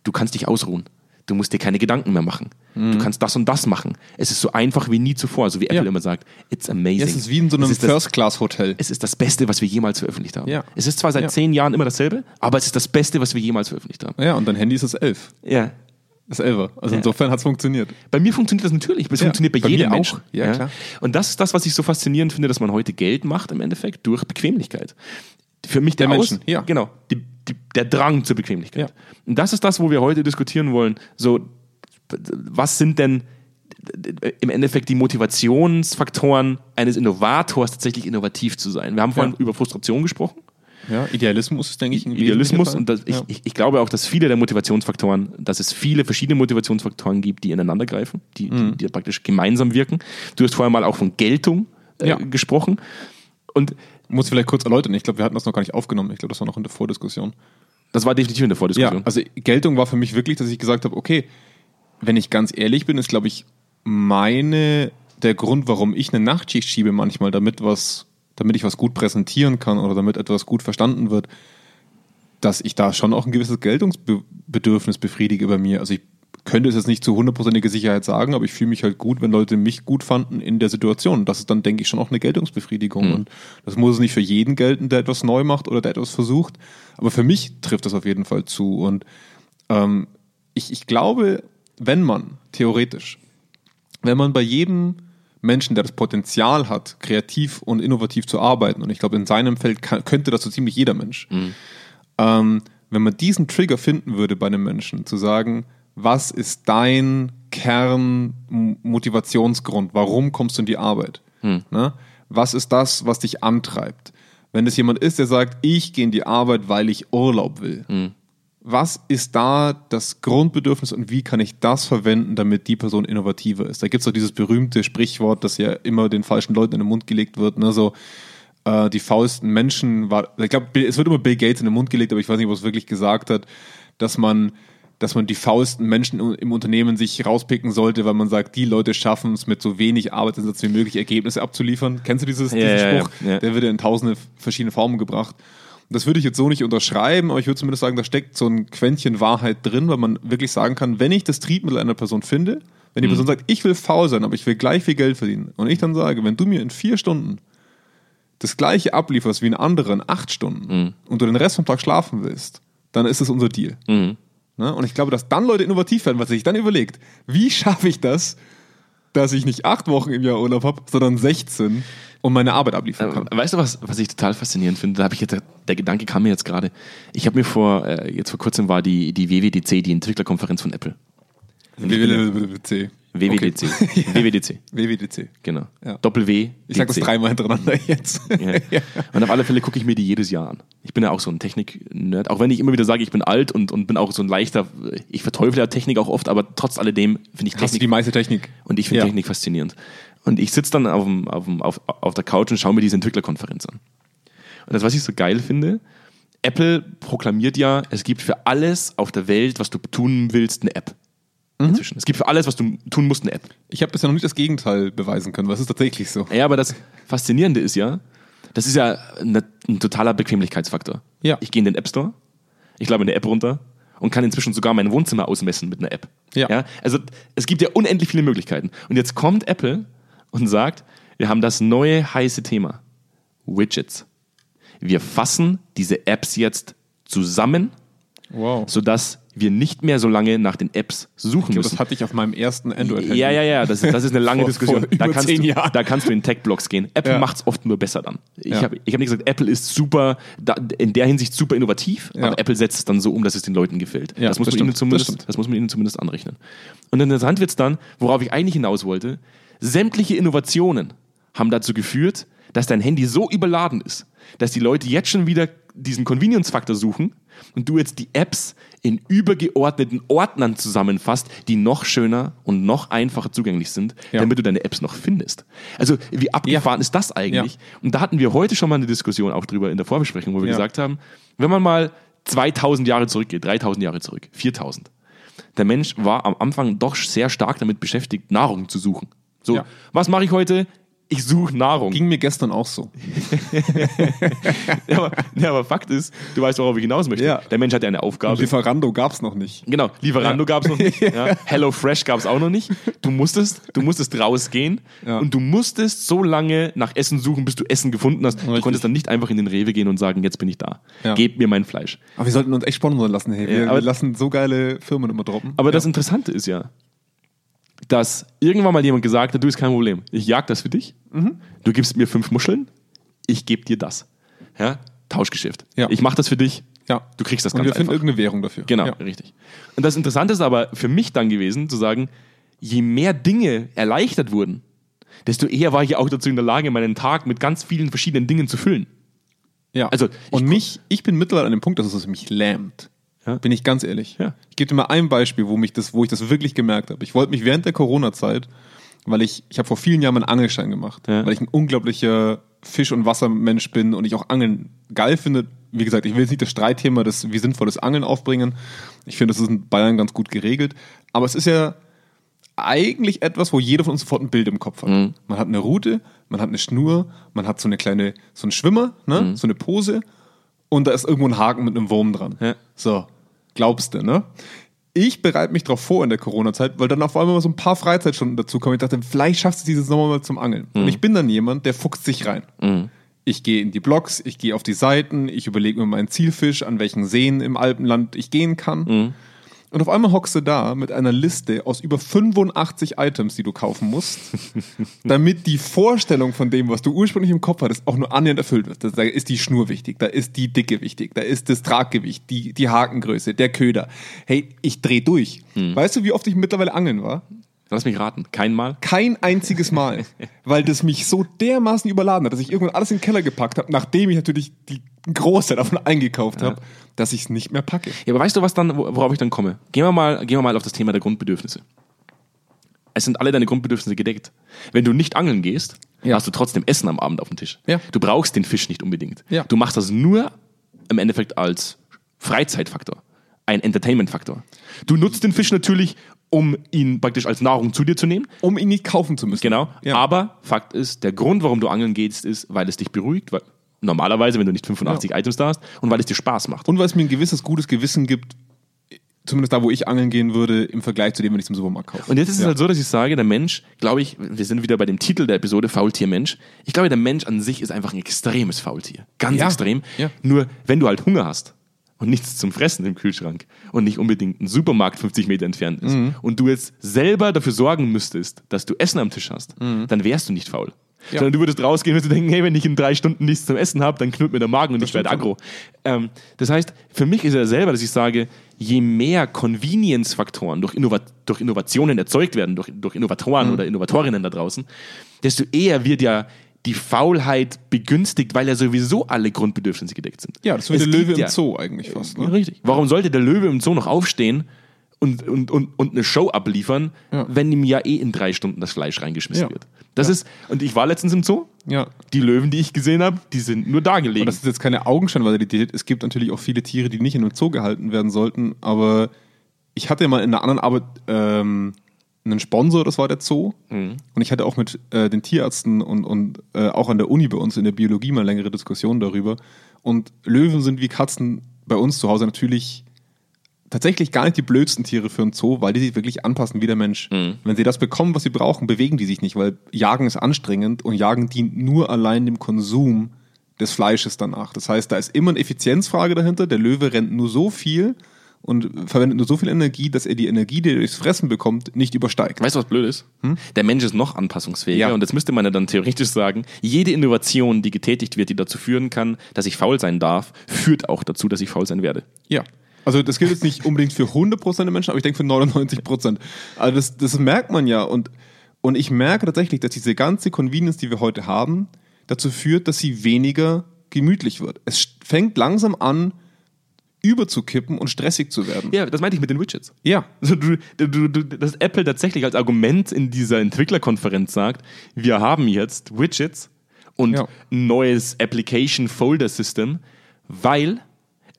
du kannst dich ausruhen. Du musst dir keine Gedanken mehr machen. Du kannst das und das machen. Es ist so einfach wie nie zuvor, so wie Apple Ja. immer sagt. It's amazing. Ja, es ist wie in so einem es ist das, First-Class-Hotel. es ist das Beste, was wir jemals veröffentlicht haben. Ja. Es ist zwar seit Ja. zehn Jahren immer dasselbe, aber es ist das Beste, was wir jemals veröffentlicht haben. Ja, und dein Handy ist das 11. Ja. Das 11. Also insofern hat es funktioniert. Bei mir funktioniert das natürlich. Es Ja, funktioniert bei, bei jedem auch. Menschen. Ja, klar. Und das ist das, was ich so faszinierend finde, dass man heute Geld macht im Endeffekt durch Bequemlichkeit. Für mich der, Der Aus, Menschen, ja. Genau. Die, die, der Drang zur Bequemlichkeit. Ja. Und das ist das, wo wir heute diskutieren wollen. So, was sind denn im Endeffekt die Motivationsfaktoren eines Innovators, tatsächlich innovativ zu sein? Wir haben vorhin Ja. über Frustration gesprochen. Ja, Idealismus ist, denke ich, ein Idealismus und das, ich, ja. ich, glaube auch, dass viele der Motivationsfaktoren, dass es viele verschiedene Motivationsfaktoren gibt, die ineinander greifen, die, Mhm. die, die praktisch gemeinsam wirken. Du hast vorher mal auch von Geltung äh, gesprochen. Und Muss vielleicht kurz erläutern. Ich glaube, wir hatten das noch gar nicht aufgenommen. Ich glaube, das war noch in der Vordiskussion. das war definitiv in der Ja, Vordiskussion. also Geltung war für mich wirklich, dass ich gesagt habe, okay, wenn ich ganz ehrlich bin, ist, glaube ich, meine, der Grund, warum ich eine Nachtschicht schiebe manchmal, damit was, damit ich was gut präsentieren kann oder damit etwas gut verstanden wird, dass ich da schon auch ein gewisses Geltungsbedürfnis befriedige bei mir. Also ich könnte es jetzt nicht zu hundertprozentiger Sicherheit sagen, aber ich fühle mich halt gut, wenn Leute mich gut fanden in der Situation. Das ist dann, denke ich, schon auch eine Geltungsbefriedigung. Und das muss nicht für jeden gelten, der etwas neu macht oder der etwas versucht. Aber für mich trifft das auf jeden Fall zu. Und ähm, ich, ich glaube, wenn man theoretisch, wenn man bei jedem Menschen, der das Potenzial hat, kreativ und innovativ zu arbeiten, und ich glaube, in seinem Feld kann, könnte das so ziemlich jeder Mensch, ähm, wenn man diesen Trigger finden würde bei einem Menschen, zu sagen, was ist dein Kernmotivationsgrund? Warum kommst du in die Arbeit? Ne? Was ist das, was dich antreibt? Wenn es jemand ist, der sagt, ich gehe in die Arbeit, weil ich Urlaub will. Was ist da das Grundbedürfnis und wie kann ich das verwenden, damit die Person innovativer ist? Da gibt es doch dieses berühmte Sprichwort, das ja immer den falschen Leuten in den Mund gelegt wird. Ne? So, äh, die faulsten Menschen war, ich glaube, es wird immer Bill Gates in den Mund gelegt, aber ich weiß nicht, ob es wirklich gesagt hat, dass man, dass man die faulsten Menschen im- Unternehmen sich rauspicken sollte, weil man sagt, die Leute schaffen es mit so wenig Arbeitseinsatz wie möglich Ergebnisse abzuliefern. Kennst du dieses, Ja, diesen ja, ja, Spruch? ja. Der wird in tausende verschiedene Formen gebracht. Das würde ich jetzt so nicht unterschreiben, aber ich würde zumindest sagen, da steckt so ein Quäntchen Wahrheit drin, weil man wirklich sagen kann, wenn ich das Triebmittel einer Person finde, wenn die Person sagt, ich will faul sein, aber ich will gleich viel Geld verdienen, und ich dann sage, wenn du mir in vier Stunden das gleiche ablieferst wie ein anderer in acht Stunden und du den Rest vom Tag schlafen willst, dann ist es unser Deal. Mhm. Ne? Und ich glaube, dass dann Leute innovativ werden, weil sie sich dann überlegt, wie schaffe ich das, dass ich nicht acht Wochen im Jahr Urlaub habe, sondern 16 und meine Arbeit abliefern kann. Äh, Weißt du, was, was ich total faszinierend finde? Da habe ich jetzt, der Gedanke kam mir jetzt gerade. Ich habe mir vor, äh, jetzt vor kurzem war die, die WWDC, die Entwicklerkonferenz von Apple. WWDC. WWDC. WWDC, WWDC. genau. Ja. Doppel W. Ich sage das dreimal hintereinander jetzt. Ja. Und auf alle Fälle gucke ich mir die jedes Jahr an. Ich bin ja auch so ein Technik-Nerd, auch wenn ich immer wieder sage, ich bin alt und, und bin auch so ein leichter, ich verteufle ja Technik auch oft, aber trotz alledem finde ich Hast du Technik die meiste Technik? und ich finde. Technik faszinierend. Und ich sitze dann auf, dem, auf, dem, auf, auf der Couch und schaue mir diese Entwicklerkonferenz an. Und das, was ich so geil finde, Apple proklamiert ja, es gibt für alles auf der Welt, was du tun willst, eine App. Mhm. Inzwischen. Es gibt für alles, was du tun musst, eine App. Ich habe bisher noch nicht das Gegenteil beweisen können, was ist tatsächlich so. Ja, aber das Faszinierende ist ja, das ist ja eine, ein totaler Bequemlichkeitsfaktor. Ja. Ich gehe in den App Store, ich lade mir eine App runter und kann inzwischen sogar mein Wohnzimmer ausmessen mit einer App. Ja. Also es gibt ja unendlich viele Möglichkeiten. Und jetzt kommt Apple und sagt, wir haben das neue heiße Thema. Widgets. Wir fassen diese Apps jetzt zusammen, Wow. sodass wir nicht mehr so lange nach den Apps suchen Ich glaube, müssen. das hatte ich auf meinem ersten Android-Handy. Ja, ja, ja, das, das ist eine lange Vor- Diskussion. vor da, kannst du, da kannst du in Tech-Blogs gehen. Apple Ja. macht es oft nur besser dann. Ich Ja. habe ich hab nicht gesagt, Apple ist super, da, in der Hinsicht super innovativ, Ja. aber Apple setzt es dann so um, dass es den Leuten gefällt. Ja, das, muss das man ihnen stimmt, zumindest, das das, muss man ihnen zumindest anrechnen. Und interessant wird es dann, worauf ich eigentlich hinaus wollte, sämtliche Innovationen haben dazu geführt, dass dein Handy so überladen ist, dass die Leute jetzt schon wieder diesen Convenience-Faktor suchen und du jetzt die Apps in übergeordneten Ordnern zusammenfasst, die noch schöner und noch einfacher zugänglich sind, Ja. damit du deine Apps noch findest. Also wie abgefahren ist das eigentlich? Ja. Und da hatten wir heute schon mal eine Diskussion auch drüber in der Vorbesprechung, wo wir Ja. gesagt haben, wenn man mal 2000 Jahre zurückgeht, 3000 Jahre zurück, 4000, der Mensch war am Anfang doch sehr stark damit beschäftigt, Nahrung zu suchen. So, Ja. was mache ich heute? Ich suche Nahrung. Ging mir gestern auch so. ja, aber, ja, aber Fakt ist, du weißt, worauf ich hinaus möchte. Ja. Der Mensch hat ja eine Aufgabe. Lieferando gab es noch nicht. Genau, Lieferando Ja. gab es noch nicht. Ja. Hello Fresh gab es auch noch nicht. Du musstest, du musstest rausgehen und du musstest so lange nach Essen suchen, bis du Essen gefunden hast. Du Richtig. konntest dann nicht einfach in den Rewe gehen und sagen, jetzt bin ich da. Gebt mir mein Fleisch. Aber wir sollten uns echt sponsern lassen. Hey. Wir, aber- wir lassen so geile Firmen immer droppen. Aber das Interessante ist ja, dass irgendwann mal jemand gesagt hat, du ist kein Problem. Ich jag das für dich. Mhm. Du gibst mir fünf Muscheln, ich gebe dir das. Ja? Tauschgeschäft. Ja. Ich mache das für dich, ja. du kriegst das Und ganz wir finden einfach. irgendeine Währung dafür. Genau, Ja. richtig. Und das Interessante ist aber für mich dann gewesen, zu sagen, je mehr Dinge erleichtert wurden, desto eher war ich auch dazu in der Lage, meinen Tag mit ganz vielen verschiedenen Dingen zu füllen. Ja. Also, und ich- mich, ich bin mittlerweile an dem Punkt, dass es mich lähmt. Ja. Bin ich ganz ehrlich. Ja. Ich gebe dir mal ein Beispiel, wo mich das, wo ich das wirklich gemerkt habe. Ich wollte mich während der Corona-Zeit, weil ich, ich habe vor vielen Jahren meinen Angelschein gemacht, Ja. weil ich ein unglaublicher Fisch- und Wassermensch bin und ich auch Angeln geil finde. Wie gesagt, ich will jetzt nicht das Streitthema, das, wie sinnvolles Angeln aufbringen. Ich finde, das ist in Bayern ganz gut geregelt. Aber es ist ja eigentlich etwas, wo jeder von uns sofort ein Bild im Kopf hat. Mhm. Man hat eine Route, man hat eine Schnur, man hat so eine kleine, so einen Schwimmer, ne? Mhm. so eine Pose und da ist irgendwo ein Haken mit einem Wurm dran. Ja. So, glaubst du, ne? Ich bereite mich darauf vor in der Corona-Zeit, weil dann auf einmal so ein paar Freizeitstunden dazu kommen. Ich dachte, vielleicht schaffst du diesen Sommer mal zum Angeln. Mhm. Und ich bin dann jemand, der fuchst sich rein. Ich gehe in die Blogs, ich gehe auf die Seiten, ich überlege mir meinen Zielfisch, an welchen Seen im Alpenland ich gehen kann. Mhm. Und auf einmal hockst du da mit einer Liste aus über 85 Items, die du kaufen musst, damit die Vorstellung von dem, was du ursprünglich im Kopf hattest, auch nur annähernd erfüllt wird. Da ist die Schnur wichtig, da ist die Dicke wichtig, da ist das Traggewicht, die, die Hakengröße, der Köder. Hey, ich dreh durch. Mhm. Weißt du, wie oft ich mittlerweile angeln war? Lass mich raten. Kein Mal. Kein einziges Mal, weil das mich so dermaßen überladen hat, dass ich irgendwann alles in den Keller gepackt habe, nachdem ich natürlich die große davon eingekauft habe, dass ich es nicht mehr packe. Ja, aber weißt du, was dann, wo- worauf ich dann komme? Gehen wir mal, gehen wir mal auf das Thema der Grundbedürfnisse. Es sind alle deine Grundbedürfnisse gedeckt. Wenn du nicht angeln gehst, Ja. hast du trotzdem Essen am Abend auf dem Tisch. Ja. Du brauchst den Fisch nicht unbedingt. Ja. Du machst das nur im Endeffekt als Freizeitfaktor, ein Entertainment-Faktor. Du nutzt den Fisch natürlich, um ihn praktisch als Nahrung zu dir zu nehmen. Um ihn nicht kaufen zu müssen. Genau. Ja. Aber Fakt ist, der Grund, warum du angeln gehst, ist, weil es dich beruhigt, weil normalerweise, wenn du nicht 85 Items da hast und weil es dir Spaß macht. Und weil es mir ein gewisses gutes Gewissen gibt, zumindest da, wo ich angeln gehen würde, im Vergleich zu dem, wenn ich es im Supermarkt kaufe. Und jetzt ist es Ja. halt so, dass ich sage, der Mensch, glaube ich, wir sind wieder bei dem Titel der Episode Faultier-Mensch. Ich glaube, der Mensch an sich ist einfach ein extremes Faultier. Ganz Ja. extrem. Ja. Nur, wenn du halt Hunger hast und nichts zum Fressen im Kühlschrank und nicht unbedingt ein Supermarkt 50 Meter entfernt ist Mhm. und du jetzt selber dafür sorgen müsstest, dass du Essen am Tisch hast, dann wärst du nicht faul. Mhm. Ja. Sondern du würdest rausgehen und denken, hey, wenn ich in drei Stunden nichts zum Essen habe, dann knurrt mir der Magen und ich stimmt werde aggro. Ähm, das heißt, für mich ist er selber, dass ich sage, je mehr Convenience-Faktoren durch, Innova durch Innovationen erzeugt werden, durch, durch Innovatoren Mhm. oder Innovatorinnen da draußen, desto eher wird ja die Faulheit begünstigt, weil ja sowieso alle Grundbedürfnisse gedeckt sind. Ja, das ist wie der Löwe im ja- Zoo eigentlich fast. Ne? Richtig. Warum sollte der Löwe im Zoo noch aufstehen und, und, und, und eine Show abliefern, Ja. wenn ihm ja eh in drei Stunden das Fleisch reingeschmissen Ja. wird? Das ist, und ich war letztens im Zoo. Ja. Die Löwen, die ich gesehen habe, die sind nur da gelegen. Und das ist jetzt keine Augenscheinvalidität. Es gibt natürlich auch viele Tiere, die nicht in einem Zoo gehalten werden sollten. Aber ich hatte mal in einer anderen Arbeit ähm, einen Sponsor, das war der Zoo. Und ich hatte auch mit äh, den Tierärzten und, und äh, auch an der Uni bei uns in der Biologie mal längere Diskussionen darüber. Und Löwen sind wie Katzen bei uns zu Hause natürlich tatsächlich gar nicht die blödsten Tiere für einen Zoo, weil die sich wirklich anpassen wie der Mensch. Wenn sie das bekommen, was sie brauchen, bewegen die sich nicht, weil Jagen ist anstrengend und Jagen dient nur allein dem Konsum des Fleisches danach. Das heißt, da ist immer eine Effizienzfrage dahinter. Der Löwe rennt nur so viel und verwendet nur so viel Energie, dass er die Energie, die er durchs Fressen bekommt, nicht übersteigt. Weißt du, was blöd ist? Der Mensch ist noch anpassungsfähiger Ja. und jetzt müsste man ja dann theoretisch sagen, jede Innovation, die getätigt wird, die dazu führen kann, dass ich faul sein darf, führt auch dazu, dass ich faul sein werde. Ja. Also das gilt jetzt nicht unbedingt für 100% der Menschen, aber ich denke für 99%. Also das, das merkt man ja und, und ich merke tatsächlich, dass diese ganze Convenience, die wir heute haben, dazu führt, dass sie weniger gemütlich wird. Es fängt langsam an, überzukippen und stressig zu werden. Ja, das meinte ich mit den Widgets. Ja. Also du, du, du, dass Apple tatsächlich als Argument in dieser Entwicklerkonferenz sagt, wir haben jetzt Widgets und Ja. ein neues Application Folder System, weil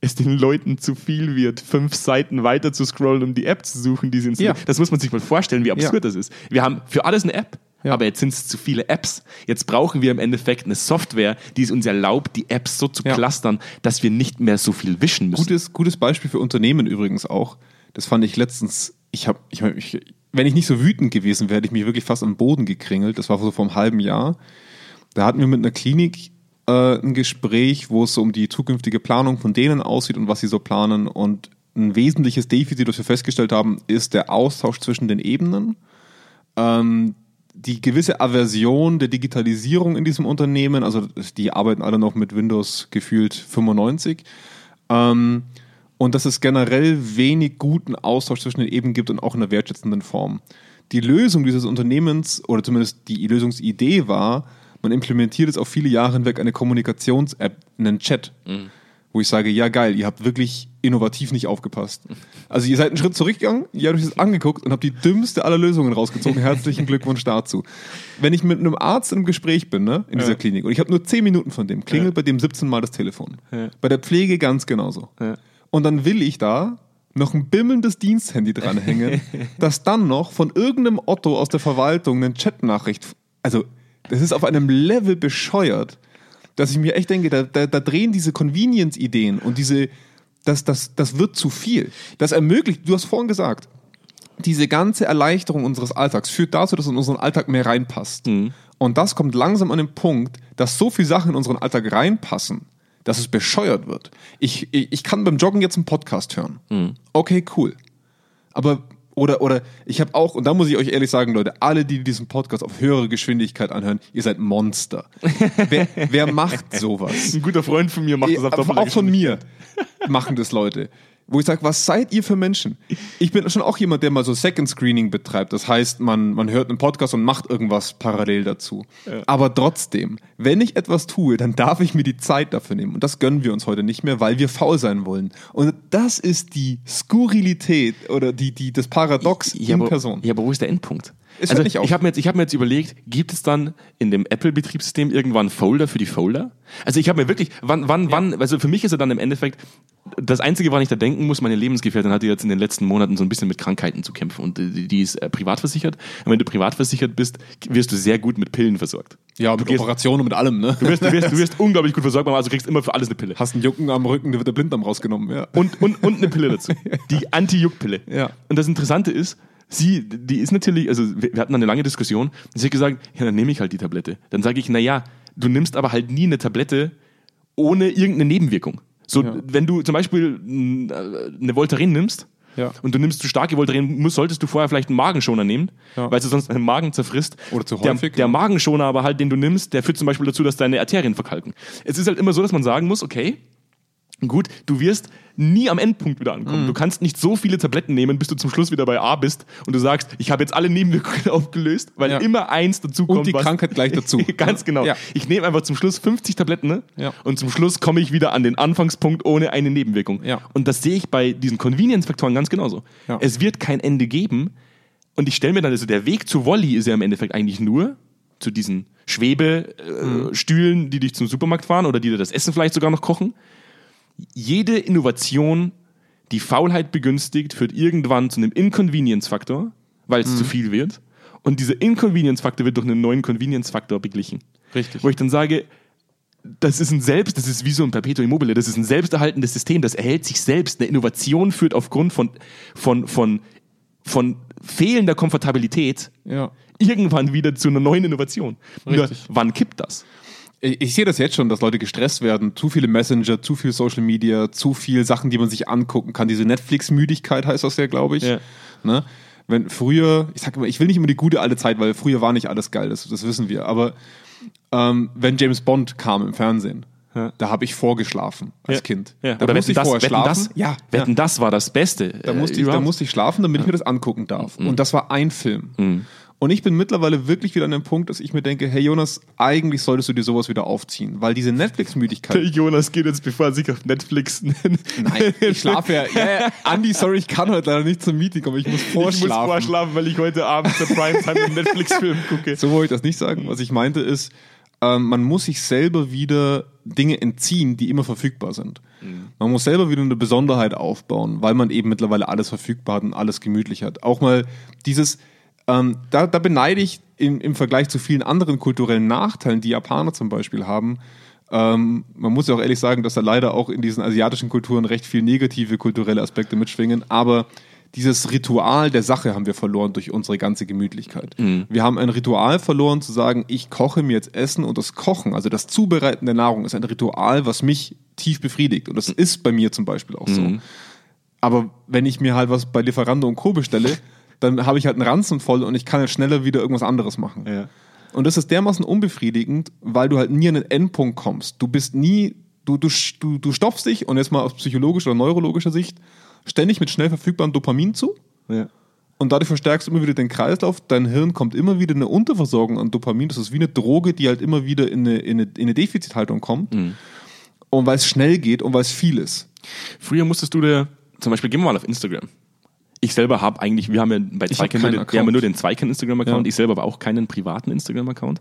es den Leuten zu viel wird, fünf Seiten weiter zu scrollen, um die App zu suchen, die sie installieren. Ja. Das muss man sich mal vorstellen, wie absurd Ja. das ist. Wir haben für alles eine App, Ja. aber jetzt sind es zu viele Apps. Jetzt brauchen wir im Endeffekt eine Software, die es uns erlaubt, die Apps so zu Ja. clustern, dass wir nicht mehr so viel wischen müssen. Gutes, gutes Beispiel für Unternehmen übrigens auch. Das fand ich letztens, ich habe, ich, ich, wenn ich nicht so wütend gewesen wäre, hätte ich mich wirklich fast am Boden gekringelt. Das war so vor einem halben Jahr. Da hatten wir mit einer Klinik äh, ein Gespräch, wo es so um die zukünftige Planung von denen aussieht und was sie so planen. Und ein wesentliches Defizit, das wir festgestellt haben, ist der Austausch zwischen den Ebenen. Ähm, die gewisse Aversion der Digitalisierung in diesem Unternehmen, also die arbeiten alle noch mit Windows gefühlt 95. Ähm, und dass es generell wenig guten Austausch zwischen den Ebenen gibt und auch in einer wertschätzenden Form. Die Lösung dieses Unternehmens, oder zumindest die Lösungsidee war, man implementiert jetzt auf viele Jahre hinweg eine Kommunikations-App, einen Chat, wo ich sage, ja geil, ihr habt wirklich innovativ nicht aufgepasst. Also ihr seid einen Schritt zurückgegangen, ihr habt euch das angeguckt und habt die dümmste aller Lösungen rausgezogen. Herzlichen Glückwunsch dazu. Wenn ich mit einem Arzt im Gespräch bin, ne, in dieser Ja. Klinik, und ich habe nur 10 Minuten von dem, klingelt Ja. bei dem 17 Mal das Telefon. Ja. Bei der Pflege ganz genauso. Und dann will ich da noch ein bimmelndes Diensthandy dranhängen, das dann noch von irgendeinem Otto aus der Verwaltung eine Chatnachricht. Also, das ist auf einem Level bescheuert, dass ich mir echt denke, da, da, da drehen diese Convenience-Ideen und diese, das, das, das wird zu viel. Das ermöglicht, du hast vorhin gesagt, diese ganze Erleichterung unseres Alltags führt dazu, dass in unseren Alltag mehr reinpasst. Und das kommt langsam an den Punkt, dass so viele Sachen in unseren Alltag reinpassen, dass es bescheuert wird. Ich, ich, ich kann beim Joggen jetzt einen Podcast hören. Okay, cool. Aber, oder, oder ich habe auch, und da muss ich euch ehrlich sagen, Leute, alle, die diesen Podcast auf höhere Geschwindigkeit anhören, ihr seid Monster. wer, wer macht sowas? Ein guter Freund von mir macht das auf doppelter auch von mir machen das Leute. Wo ich sage, was seid ihr für Menschen? Ich bin schon auch jemand, der mal so Second Screening betreibt. Das heißt, man, man hört einen Podcast und macht irgendwas parallel dazu. Aber trotzdem, wenn ich etwas tue, dann darf ich mir die Zeit dafür nehmen. Und das gönnen wir uns heute nicht mehr, weil wir faul sein wollen. Und das ist die Skurrilität oder die, die, das Paradox ja, in aber, Person. Ja, aber wo ist der Endpunkt? Es also, nicht auf. ich habe mir, jetzt- ich hab mir jetzt überlegt, gibt es dann in dem Apple-Betriebssystem irgendwann Folder für die Folder? Also ich habe mir wirklich, wann, wann, wann, also für mich ist er dann im Endeffekt, das Einzige, woran ich da denken muss, meine Lebensgefährtin hatte jetzt in den letzten Monaten so ein bisschen mit Krankheiten zu kämpfen und die, ist äh, privat versichert. Und wenn du privat versichert bist, wirst du sehr gut mit Pillen versorgt. Ja, mit gehst- Operationen und mit allem, ne? Du wirst, du wirst, du wirst unglaublich gut versorgt, also kriegst immer für alles eine Pille. Hast einen Jucken am Rücken, da wird der Blinddarm rausgenommen, ja. Und, und, und eine Pille dazu. Die Anti-Juck-Pille. Ja. Und das Interessante ist, sie, die ist natürlich, also wir hatten eine lange Diskussion, sie hat gesagt, ja, dann nehme ich halt die Tablette. Dann sage ich, na ja, du nimmst aber halt nie eine Tablette ohne irgendeine Nebenwirkung. So, Ja. wenn du zum Beispiel mh, eine Voltaren nimmst, Ja. und du nimmst zu starke Voltaren, musst, solltest du vorher vielleicht einen Magenschoner nehmen, Ja. weil du sonst deinen Magen zerfrisst. Oder zu der, häufig, Der ja. Magenschoner aber halt, den du nimmst, der führt zum Beispiel dazu, dass deine Arterien verkalken. Es ist halt immer so, dass man sagen muss, okay, gut, du wirst nie am Endpunkt wieder ankommen. Mhm. Du kannst nicht so viele Tabletten nehmen, bis du zum Schluss wieder bei A bist und du sagst, ich habe jetzt alle Nebenwirkungen aufgelöst, weil Ja. immer eins dazu kommt. Und die Krankheit gleich dazu. Ganz genau. Ja. Ich nehme einfach zum Schluss 50 Tabletten ne? Ja. und zum Schluss komme ich wieder an den Anfangspunkt ohne eine Nebenwirkung. Ja. Und das sehe ich bei diesen Convenience-Faktoren ganz genauso. Ja. Es wird kein Ende geben und ich stelle mir dann, also der Weg zu Wolli ist ja im Endeffekt eigentlich nur zu diesen Schwebestühlen, äh, Stühlen, die dich zum Supermarkt fahren oder die dir das Essen vielleicht sogar noch kochen. Jede Innovation, die Faulheit begünstigt, führt irgendwann zu einem Inconvenience-Faktor, weil es zu viel wird. Und dieser Inconvenience-Faktor wird durch einen neuen Convenience-Faktor beglichen. Richtig. Wo ich dann sage, das ist ein Selbst, das ist wie so ein Perpetuum mobile, das ist ein selbsterhaltendes System, das erhält sich selbst. Eine Innovation führt aufgrund von, von, von, von fehlender Komfortabilität Ja. irgendwann wieder zu einer neuen Innovation. Nur, wann kippt das? Ich, ich sehe das jetzt schon, dass Leute gestresst werden. Zu viele Messenger, zu viel Social Media, zu viel Sachen, die man sich angucken kann. Diese Netflix-Müdigkeit heißt das ja, glaube ich. Ja. Ne? Wenn früher, ich sag immer, ich will nicht immer die gute alte Zeit, weil früher war nicht alles geil, das, das wissen wir. Aber ähm, wenn James Bond kam im Fernsehen, Ja. da habe ich vorgeschlafen als Ja. Kind. Ja. Da Oder musste ich das, vorher wetten schlafen. das, Ja, wetten das war das Beste. Da musste, ich, da musste ich schlafen, damit ich mir das angucken darf. Und das war ein Film. Und ich bin mittlerweile wirklich wieder an dem Punkt, dass ich mir denke, hey Jonas, eigentlich solltest du dir sowas wieder aufziehen, weil diese Netflix-Müdigkeit. Jonas geht jetzt, bevor er sich auf Netflix Nein, ich schlafe ja. ja, ja. Andi, sorry, ich kann heute leider nicht zum Meeting kommen, ich muss Ich vorschlafen. muss vorschlafen, weil ich heute Abend zur Primetime einen Netflix-Film gucke. So wollte ich das nicht sagen. Was ich meinte ist, ähm, man muss sich selber wieder Dinge entziehen, die immer verfügbar sind. Man muss selber wieder eine Besonderheit aufbauen, weil man eben mittlerweile alles verfügbar hat und alles gemütlich hat. Auch mal dieses, ähm, da, da beneide ich im, im Vergleich zu vielen anderen kulturellen Nachteilen, die Japaner zum Beispiel haben. Ähm, man muss ja auch ehrlich sagen, dass da leider auch in diesen asiatischen Kulturen recht viel negative kulturelle Aspekte mitschwingen, aber dieses Ritual der Sache haben wir verloren durch unsere ganze Gemütlichkeit. Wir haben ein Ritual verloren zu sagen, ich koche mir jetzt Essen und das Kochen, also das Zubereiten der Nahrung ist ein Ritual, was mich tief befriedigt und das ist bei mir zum Beispiel auch so. Aber wenn ich mir halt was bei Lieferando und Co. bestelle, dann habe ich halt einen Ranzen voll und ich kann jetzt schneller wieder irgendwas anderes machen. Ja. Und das ist dermaßen unbefriedigend, weil du halt nie an den Endpunkt kommst. Du bist nie, du, du, du, du stopfst dich und jetzt mal aus psychologischer oder neurologischer Sicht ständig mit schnell verfügbarem Dopamin zu Ja. und dadurch verstärkst du immer wieder den Kreislauf. Dein Hirn kommt immer wieder in eine Unterversorgung an Dopamin. Das ist wie eine Droge, die halt immer wieder in eine, in eine, in eine Defizithaltung kommt. Mhm. Und weil es schnell geht und weil es viel ist. Früher musstest du dir, zum Beispiel, gehen wir mal auf Instagram. Ich selber habe eigentlich, wir haben ja bei hab Zweikern keinen nur, den- wir haben ja Account. nur den Zweikern Instagram-Account, Ja. ich selber aber auch keinen privaten Instagram-Account.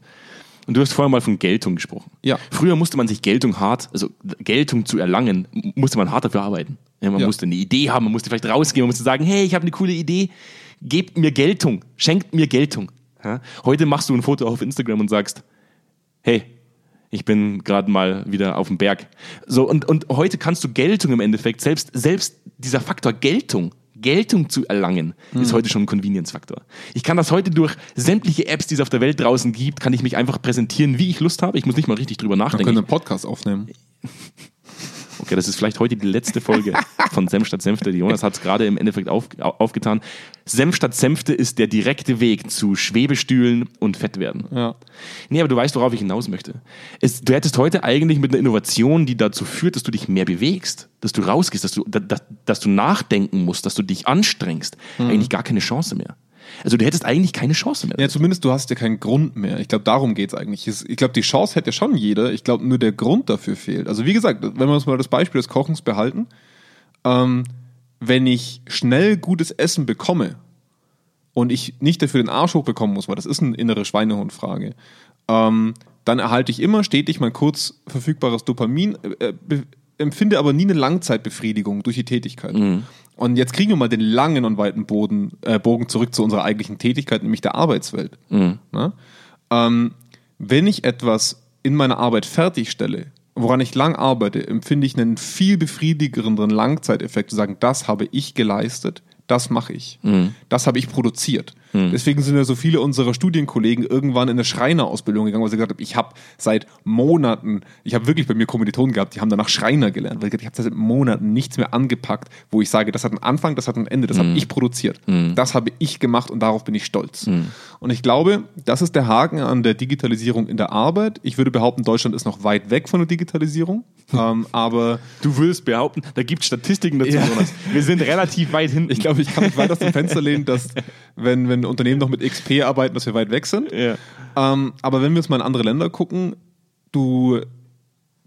Und du hast vorher mal von Geltung gesprochen. Ja. Früher musste man sich Geltung hart, also Geltung zu erlangen, musste man hart dafür arbeiten. Ja, man Ja. musste eine Idee haben, man musste vielleicht rausgehen, man musste sagen, hey, ich habe eine coole Idee, gebt mir Geltung, schenkt mir Geltung. Heute machst du ein Foto auf Instagram und sagst, hey, ich bin gerade mal wieder auf dem Berg. So, und, und heute kannst du Geltung im Endeffekt, selbst, selbst dieser Faktor Geltung, Geltung zu erlangen, ist heute schon ein Convenience-Faktor. Ich kann das heute durch sämtliche Apps, die es auf der Welt draußen gibt, kann ich mich einfach präsentieren, wie ich Lust habe. Ich muss nicht mal richtig drüber Wir nachdenken. können einen Podcast aufnehmen. Okay, das ist vielleicht heute die letzte Folge von Senf statt Senfte. Die Jonas hat es gerade im Endeffekt auf, au- aufgetan. Senf statt Senfte ist der direkte Weg zu Schwebestühlen und Fettwerden. Ja. Nee, aber du weißt, worauf ich hinaus möchte. Es, du hättest heute eigentlich mit einer Innovation, die dazu führt, dass du dich mehr bewegst, dass du rausgehst, dass du, da- dass, dass du nachdenken musst, dass du dich anstrengst, eigentlich gar keine Chance mehr. Also du hättest eigentlich keine Chance mehr. Ja, zumindest du hast ja keinen Grund mehr. Ich glaube, darum geht's eigentlich. Es- Ich glaube, die Chance hätte schon jeder. Ich glaube, nur der Grund dafür fehlt. Also wie gesagt, wenn wir uns mal das Beispiel des Kochens behalten, ähm, wenn ich schnell gutes Essen bekomme und ich nicht dafür den Arsch hochbekommen muss, weil das ist eine innere Schweinehundfrage, ähm, dann erhalte ich immer stetig mein kurz verfügbares Dopamin, äh, be- empfinde aber nie eine Langzeitbefriedigung durch die Tätigkeit. Und jetzt kriegen wir mal den langen und weiten Boden, äh, Bogen zurück zu unserer eigentlichen Tätigkeit, nämlich der Arbeitswelt. Na? Ähm, wenn ich etwas in meiner Arbeit fertigstelle, woran ich lang arbeite, empfinde ich einen viel befriedigenderen Langzeiteffekt, zu sagen, das habe ich geleistet, das mache ich, das habe ich produziert. Deswegen sind ja so viele unserer Studienkollegen irgendwann in eine Schreinerausbildung gegangen, weil sie gesagt haben, ich habe seit Monaten, ich habe wirklich bei mir Kommilitonen gehabt, die haben danach Schreiner gelernt, weil ich ich habe seit Monaten nichts mehr angepackt, wo ich sage, das hat einen Anfang, das hat ein Ende, das habe ich produziert, das habe ich gemacht und darauf bin ich stolz. Und ich glaube, das ist der Haken an der Digitalisierung in der Arbeit. Ich würde behaupten, Deutschland ist noch weit weg von der Digitalisierung, ähm, aber Du willst behaupten, da gibt es Statistiken dazu, Ja. Jonas. Wir sind relativ weit hinten. ich glaube, ich kann mich weit aus dem Fenster lehnen, dass wenn, wenn Unternehmen noch mit XP arbeiten, dass wir weit weg sind. Ja. Ähm, aber wenn wir jetzt mal in andere Länder gucken, du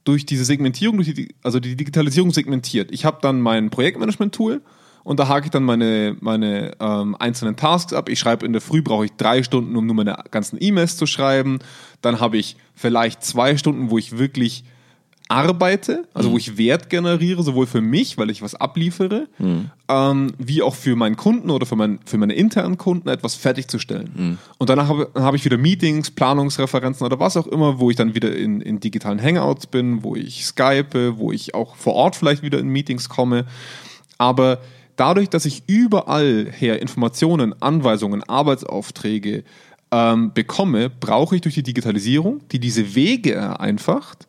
durch diese Segmentierung, durch die, also die Digitalisierung segmentiert. Ich habe dann mein Projektmanagement-Tool und da hake ich dann meine, meine ähm, einzelnen Tasks ab. Ich schreibe in der Früh, brauche ich drei Stunden, um nur meine ganzen E-Mails zu schreiben. Dann habe ich vielleicht zwei Stunden, wo ich wirklich arbeite, also wo ich Wert generiere, sowohl für mich, weil ich was abliefere, ähm, wie auch für meinen Kunden oder für, mein, für meine internen Kunden etwas fertigzustellen. Und danach habe hab ich wieder Meetings, Planungsreferenzen oder was auch immer, wo ich dann wieder in, in digitalen Hangouts bin, wo ich skype, wo ich auch vor Ort vielleicht wieder in Meetings komme. Aber dadurch, dass ich überall her Informationen, Anweisungen, Arbeitsaufträge ähm, bekomme, brauche ich durch die Digitalisierung, die diese Wege vereinfacht,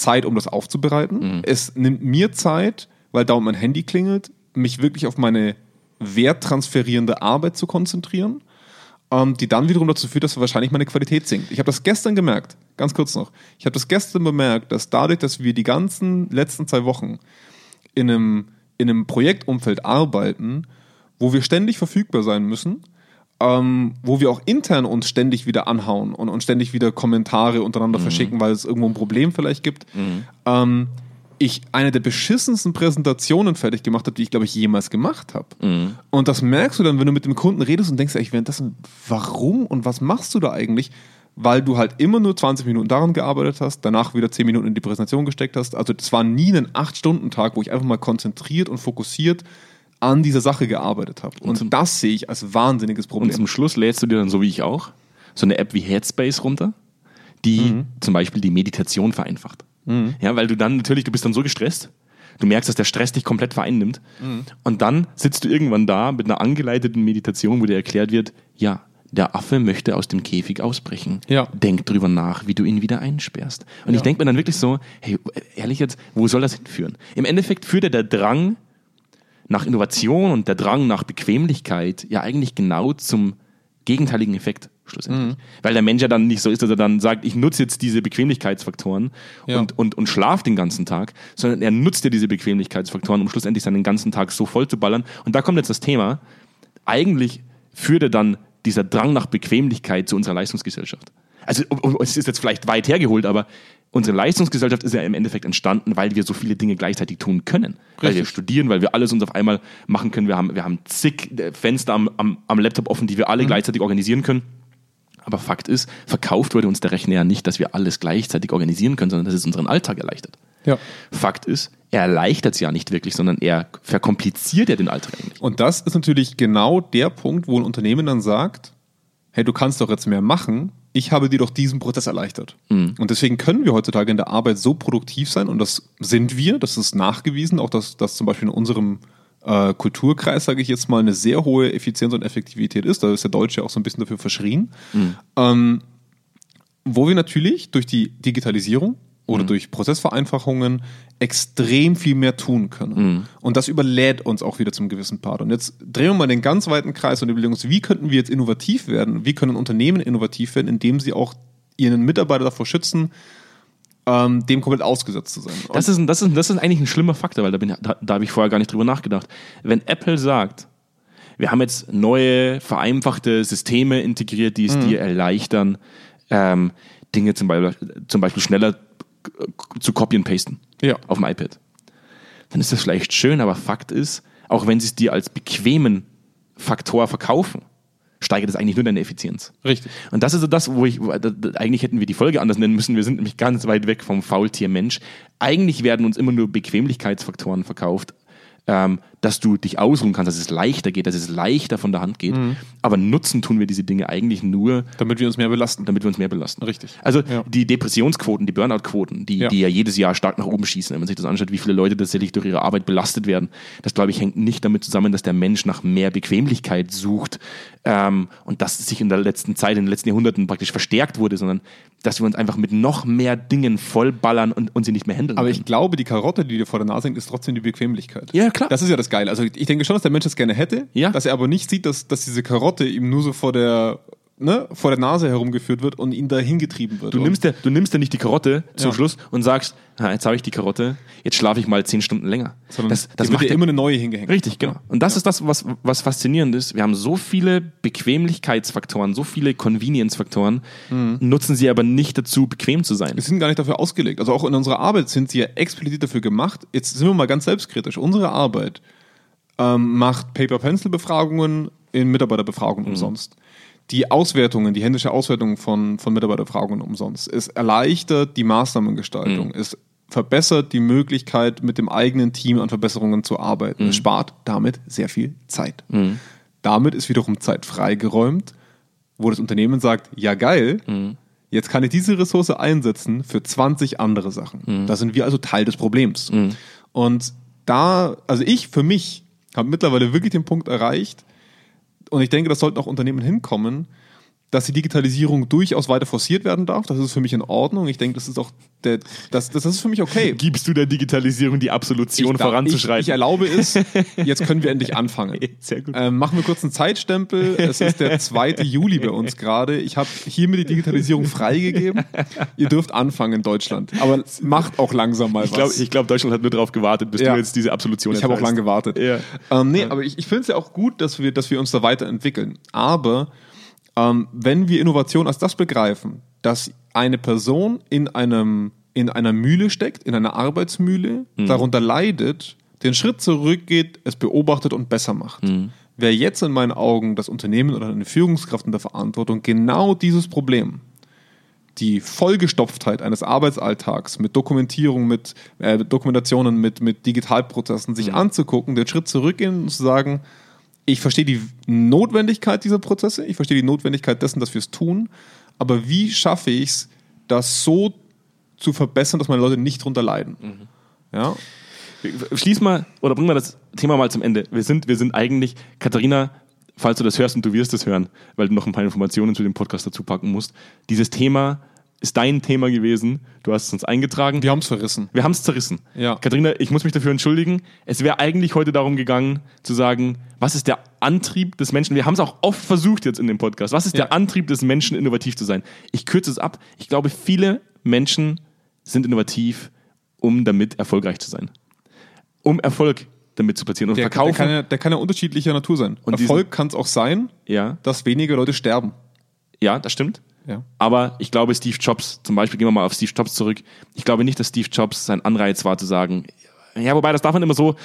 Zeit, um das aufzubereiten. Es nimmt mir Zeit, weil dauernd mein Handy klingelt, mich wirklich auf meine werttransferierende Arbeit zu konzentrieren, ähm, die dann wiederum dazu führt, dass wahrscheinlich meine Qualität sinkt. Ich habe das gestern gemerkt, ganz kurz noch. Ich habe das gestern bemerkt, dass dadurch, dass wir die ganzen letzten zwei Wochen in einem, in einem Projektumfeld arbeiten, wo wir ständig verfügbar sein müssen, ähm, wo wir auch intern uns ständig wieder anhauen und, und ständig wieder Kommentare untereinander verschicken, weil es irgendwo ein Problem vielleicht gibt. Ähm, ich eine der beschissensten Präsentationen fertig gemacht habe, die ich, glaube ich, jemals gemacht habe. Und das merkst du dann, wenn du mit dem Kunden redest und denkst, eigentlich währenddessen, warum und was machst du da eigentlich? Weil du halt immer nur 20 Minuten daran gearbeitet hast, danach wieder 10 Minuten in die Präsentation gesteckt hast. Also das war nie ein 8-Stunden-Tag, wo ich einfach mal konzentriert und fokussiert an dieser Sache gearbeitet habe. Und, zum- das sehe ich als wahnsinniges Und Problem. zum Schluss lädst du dir dann, so wie ich auch, so eine App wie Headspace runter, die zum Beispiel die Meditation vereinfacht. Ja, weil du dann natürlich, du bist dann so gestresst, du merkst, dass der Stress dich komplett vereinnimmt. Und dann sitzt du irgendwann da mit einer angeleiteten Meditation, wo dir erklärt wird, ja, der Affe möchte aus dem Käfig ausbrechen. Ja. Denk drüber nach, wie du ihn wieder einsperrst. Und ich Ja. denke mir dann wirklich so, hey, ehrlich jetzt, wo soll das hinführen? Im Endeffekt führt ja der Drang nach Innovation und der Drang nach Bequemlichkeit ja eigentlich genau zum gegenteiligen Effekt schlussendlich. Weil der Mensch ja dann nicht so ist, dass er dann sagt, ich nutze jetzt diese Bequemlichkeitsfaktoren Ja. und, und, und schlaf den ganzen Tag, sondern er nutzt ja diese Bequemlichkeitsfaktoren, um schlussendlich seinen ganzen Tag so voll zu ballern. Und da kommt jetzt das Thema, eigentlich führt er dann dieser Drang nach Bequemlichkeit zu unserer Leistungsgesellschaft. Also es ist jetzt vielleicht weit hergeholt, aber unsere Leistungsgesellschaft ist ja im Endeffekt entstanden, weil wir so viele Dinge gleichzeitig tun können. Weil wir studieren, weil wir alles uns auf einmal machen können. Wir haben, wir haben zig äh, Fenster am, am, am Laptop offen, die wir alle mhm. gleichzeitig organisieren können. Aber Fakt ist, verkauft wurde uns der Rechner ja nicht, dass wir alles gleichzeitig organisieren können, sondern dass es unseren Alltag erleichtert. Ja. Fakt ist, er erleichtert es ja nicht wirklich, sondern er verkompliziert ja den Alltag eigentlich. Und das ist natürlich genau der Punkt, wo ein Unternehmen dann sagt, hey, du kannst doch jetzt mehr machen, ich habe dir doch diesen Prozess erleichtert. Mhm. Und deswegen können wir heutzutage in der Arbeit so produktiv sein und das sind wir, das ist nachgewiesen, auch dass das zum Beispiel in unserem äh, Kulturkreis, sage ich jetzt mal, eine sehr hohe Effizienz und Effektivität ist. Da ist der Deutsche auch so ein bisschen dafür verschrien. Mhm. Ähm, wo wir natürlich durch die Digitalisierung oder mhm. durch Prozessvereinfachungen extrem viel mehr tun können. Mhm. Und das überlädt uns auch wieder zum gewissen Part. Und jetzt drehen wir mal den ganz weiten Kreis und überlegen uns, wie könnten wir jetzt innovativ werden? Wie können Unternehmen innovativ werden, indem sie auch ihren Mitarbeiter davor schützen, ähm, dem komplett ausgesetzt zu sein. das ist, das, ist, das ist eigentlich ein schlimmer Faktor, weil da, bin, da, da habe ich vorher gar nicht drüber nachgedacht. Wenn Apple sagt, wir haben jetzt neue, vereinfachte Systeme integriert, die es mhm. dir erleichtern, ähm, Dinge zum Beispiel, zum Beispiel schneller zu copy and pasten ja. auf dem iPad. Dann ist das vielleicht schön, aber Fakt ist, auch wenn sie es dir als bequemen Faktor verkaufen, steigert es eigentlich nur deine Effizienz. Richtig. Und das ist so das, wo ich, eigentlich hätten wir die Folge anders nennen müssen. Wir sind nämlich ganz weit weg vom Faultier-Mensch. Eigentlich werden uns immer nur Bequemlichkeitsfaktoren verkauft, ähm, dass du dich ausruhen kannst, dass es leichter geht, dass es leichter von der Hand geht. Mhm. Aber nutzen tun wir diese Dinge eigentlich nur, damit wir uns mehr belasten. Damit wir uns mehr belasten. Richtig. Also ja. die Depressionsquoten, die Burnout-Quoten, die ja. die ja jedes Jahr stark nach oben schießen, wenn man sich das anschaut, wie viele Leute tatsächlich durch ihre Arbeit belastet werden, das glaube ich hängt nicht damit zusammen, dass der Mensch nach mehr Bequemlichkeit sucht ähm, und das sich in der letzten Zeit, in den letzten Jahrhunderten praktisch verstärkt wurde, sondern dass wir uns einfach mit noch mehr Dingen vollballern und, und sie nicht mehr handeln Aber können. ich glaube, die Karotte, die dir vor der Nase hängt, ist trotzdem die Bequemlichkeit. Ja, klar. Das ist ja das Geile. Also ich denke schon, dass der Mensch das gerne hätte, ja. dass er aber nicht sieht, dass, dass diese Karotte ihm nur so vor der ne, vor der Nase herumgeführt wird und ihn dahin getrieben wird. Du nimmst, ja, du nimmst ja nicht die Karotte zum ja. Schluss und sagst, na, jetzt habe ich die Karotte, jetzt schlafe ich mal zehn Stunden länger. Sondern das, das wird ja immer eine neue hingehängt. Richtig, genau. Und das ja. ist das, was, was faszinierend ist. Wir haben so viele Bequemlichkeitsfaktoren, so viele Convenience-Faktoren, mhm. nutzen sie aber nicht dazu, bequem zu sein. Sie sind gar nicht dafür ausgelegt. Also auch in unserer Arbeit sind sie ja explizit dafür gemacht. Jetzt sind wir mal ganz selbstkritisch. Unsere Arbeit ähm, macht Paper-Pencil-Befragungen in Mitarbeiterbefragungen mhm. umsonst die Auswertungen, die händische Auswertung von, von Mitarbeiterbefragungen umsonst. Es erleichtert die Maßnahmengestaltung. Mhm. Es verbessert die Möglichkeit, mit dem eigenen Team an Verbesserungen zu arbeiten. Mhm. Es spart damit sehr viel Zeit. Mhm. Damit ist wiederum Zeit freigeräumt, wo das Unternehmen sagt, ja geil, mhm. jetzt kann ich diese Ressource einsetzen für 20 andere Sachen. Mhm. Da sind wir also Teil des Problems. Mhm. Und da, also ich für mich habe mittlerweile wirklich den Punkt erreicht, und ich denke, das sollten auch Unternehmen hinkommen, dass die Digitalisierung durchaus weiter forciert werden darf. Das ist für mich in Ordnung. Ich denke, das ist auch der, das, das ist für mich okay. Gibst du der Digitalisierung die Absolution ich, voranzuschreiten? Ich, ich, erlaube es. Jetzt können wir endlich anfangen. Sehr gut. Ähm, machen wir kurz einen Zeitstempel. Es ist der 2. Juli bei uns gerade. Ich habe hiermit die Digitalisierung freigegeben. Ihr dürft anfangen in Deutschland. Aber macht auch langsam mal ich glaub, was. Ich glaube, Deutschland hat nur darauf gewartet, bis ja. du jetzt diese Absolution Ich habe auch lange gewartet. Ja. Ähm, nee, aber ich, ich finde es ja auch gut, dass wir, dass wir uns da weiterentwickeln. Aber ähm, wenn wir Innovation als das begreifen, dass eine Person in einem in einer Mühle steckt, in einer Arbeitsmühle, mhm. darunter leidet, den Schritt zurückgeht, es beobachtet und besser macht. Mhm. Wäre jetzt in meinen Augen das Unternehmen oder eine Führungskraft in der Verantwortung genau dieses Problem, die Vollgestopftheit eines Arbeitsalltags mit Dokumentierung, mit äh, Dokumentationen, mit, mit Digitalprozessen sich mhm. anzugucken, den Schritt zurückgehen und zu sagen, ich verstehe die Notwendigkeit dieser Prozesse, ich verstehe die Notwendigkeit dessen, dass wir es tun, aber wie schaffe ich es, das so zu verbessern, dass meine Leute nicht drunter leiden? Mhm. Ja? Schließ mal oder bring mal das Thema mal zum Ende. Wir sind, wir sind eigentlich, Katharina, falls du das hörst und du wirst es hören, weil du noch ein paar Informationen zu dem Podcast dazu packen musst, dieses Thema ist dein Thema gewesen. Du hast es uns eingetragen. Wir haben es verrissen. Wir haben es zerrissen. Ja. Katharina, ich muss mich dafür entschuldigen. Es wäre eigentlich heute darum gegangen, zu sagen, was ist der Antrieb des Menschen? Wir haben es auch oft versucht jetzt in dem Podcast. Was ist ja. der Antrieb des Menschen, innovativ zu sein? Ich kürze es ab. Ich glaube, viele Menschen sind innovativ, um damit erfolgreich zu sein. Um Erfolg damit zu platzieren und Der, der, verkaufen. kann ja, der kann ja unterschiedlicher Natur sein. Und Erfolg kann es auch sein, ja, dass weniger Leute sterben. ja, das stimmt. Ja. Aber ich glaube, Steve Jobs, zum Beispiel gehen wir mal auf Steve Jobs zurück, ich glaube nicht, dass Steve Jobs sein Anreiz war zu sagen, ja, wobei das darf man immer so,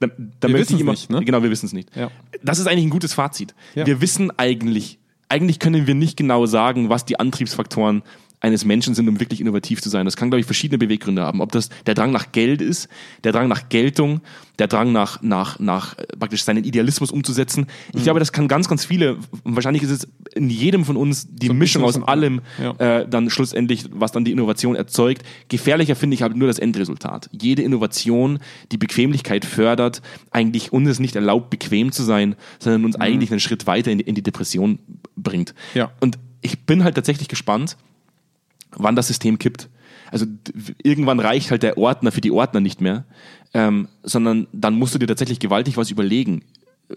da, da möchte wissen's ich immer, nicht, ne? genau, wir wissen es nicht. Ja. Das ist eigentlich ein gutes Fazit. Ja. Wir wissen eigentlich, eigentlich können wir nicht genau sagen, was die Antriebsfaktoren eines Menschen sind, um wirklich innovativ zu sein. Das kann, glaube ich, verschiedene Beweggründe haben. Ob das der Drang nach Geld ist, der Drang nach Geltung, der Drang nach, nach, nach äh, praktisch seinen Idealismus umzusetzen. Ich Mhm. glaube, das kann ganz, ganz viele, wahrscheinlich ist es in jedem von uns die ein Mischung aus allem. Ja. äh, dann schlussendlich, was dann die Innovation erzeugt. Gefährlicher finde ich halt nur das Endresultat. Jede Innovation, die Bequemlichkeit fördert, eigentlich uns es nicht erlaubt, bequem zu sein, sondern uns eigentlich einen Schritt weiter in die, in die Depression bringt. Mhm. Ja. Und ich bin halt tatsächlich gespannt, wann das System kippt. Also irgendwann reicht halt der Ordner für die Ordner nicht mehr, ähm, sondern dann musst du dir tatsächlich gewaltig was überlegen.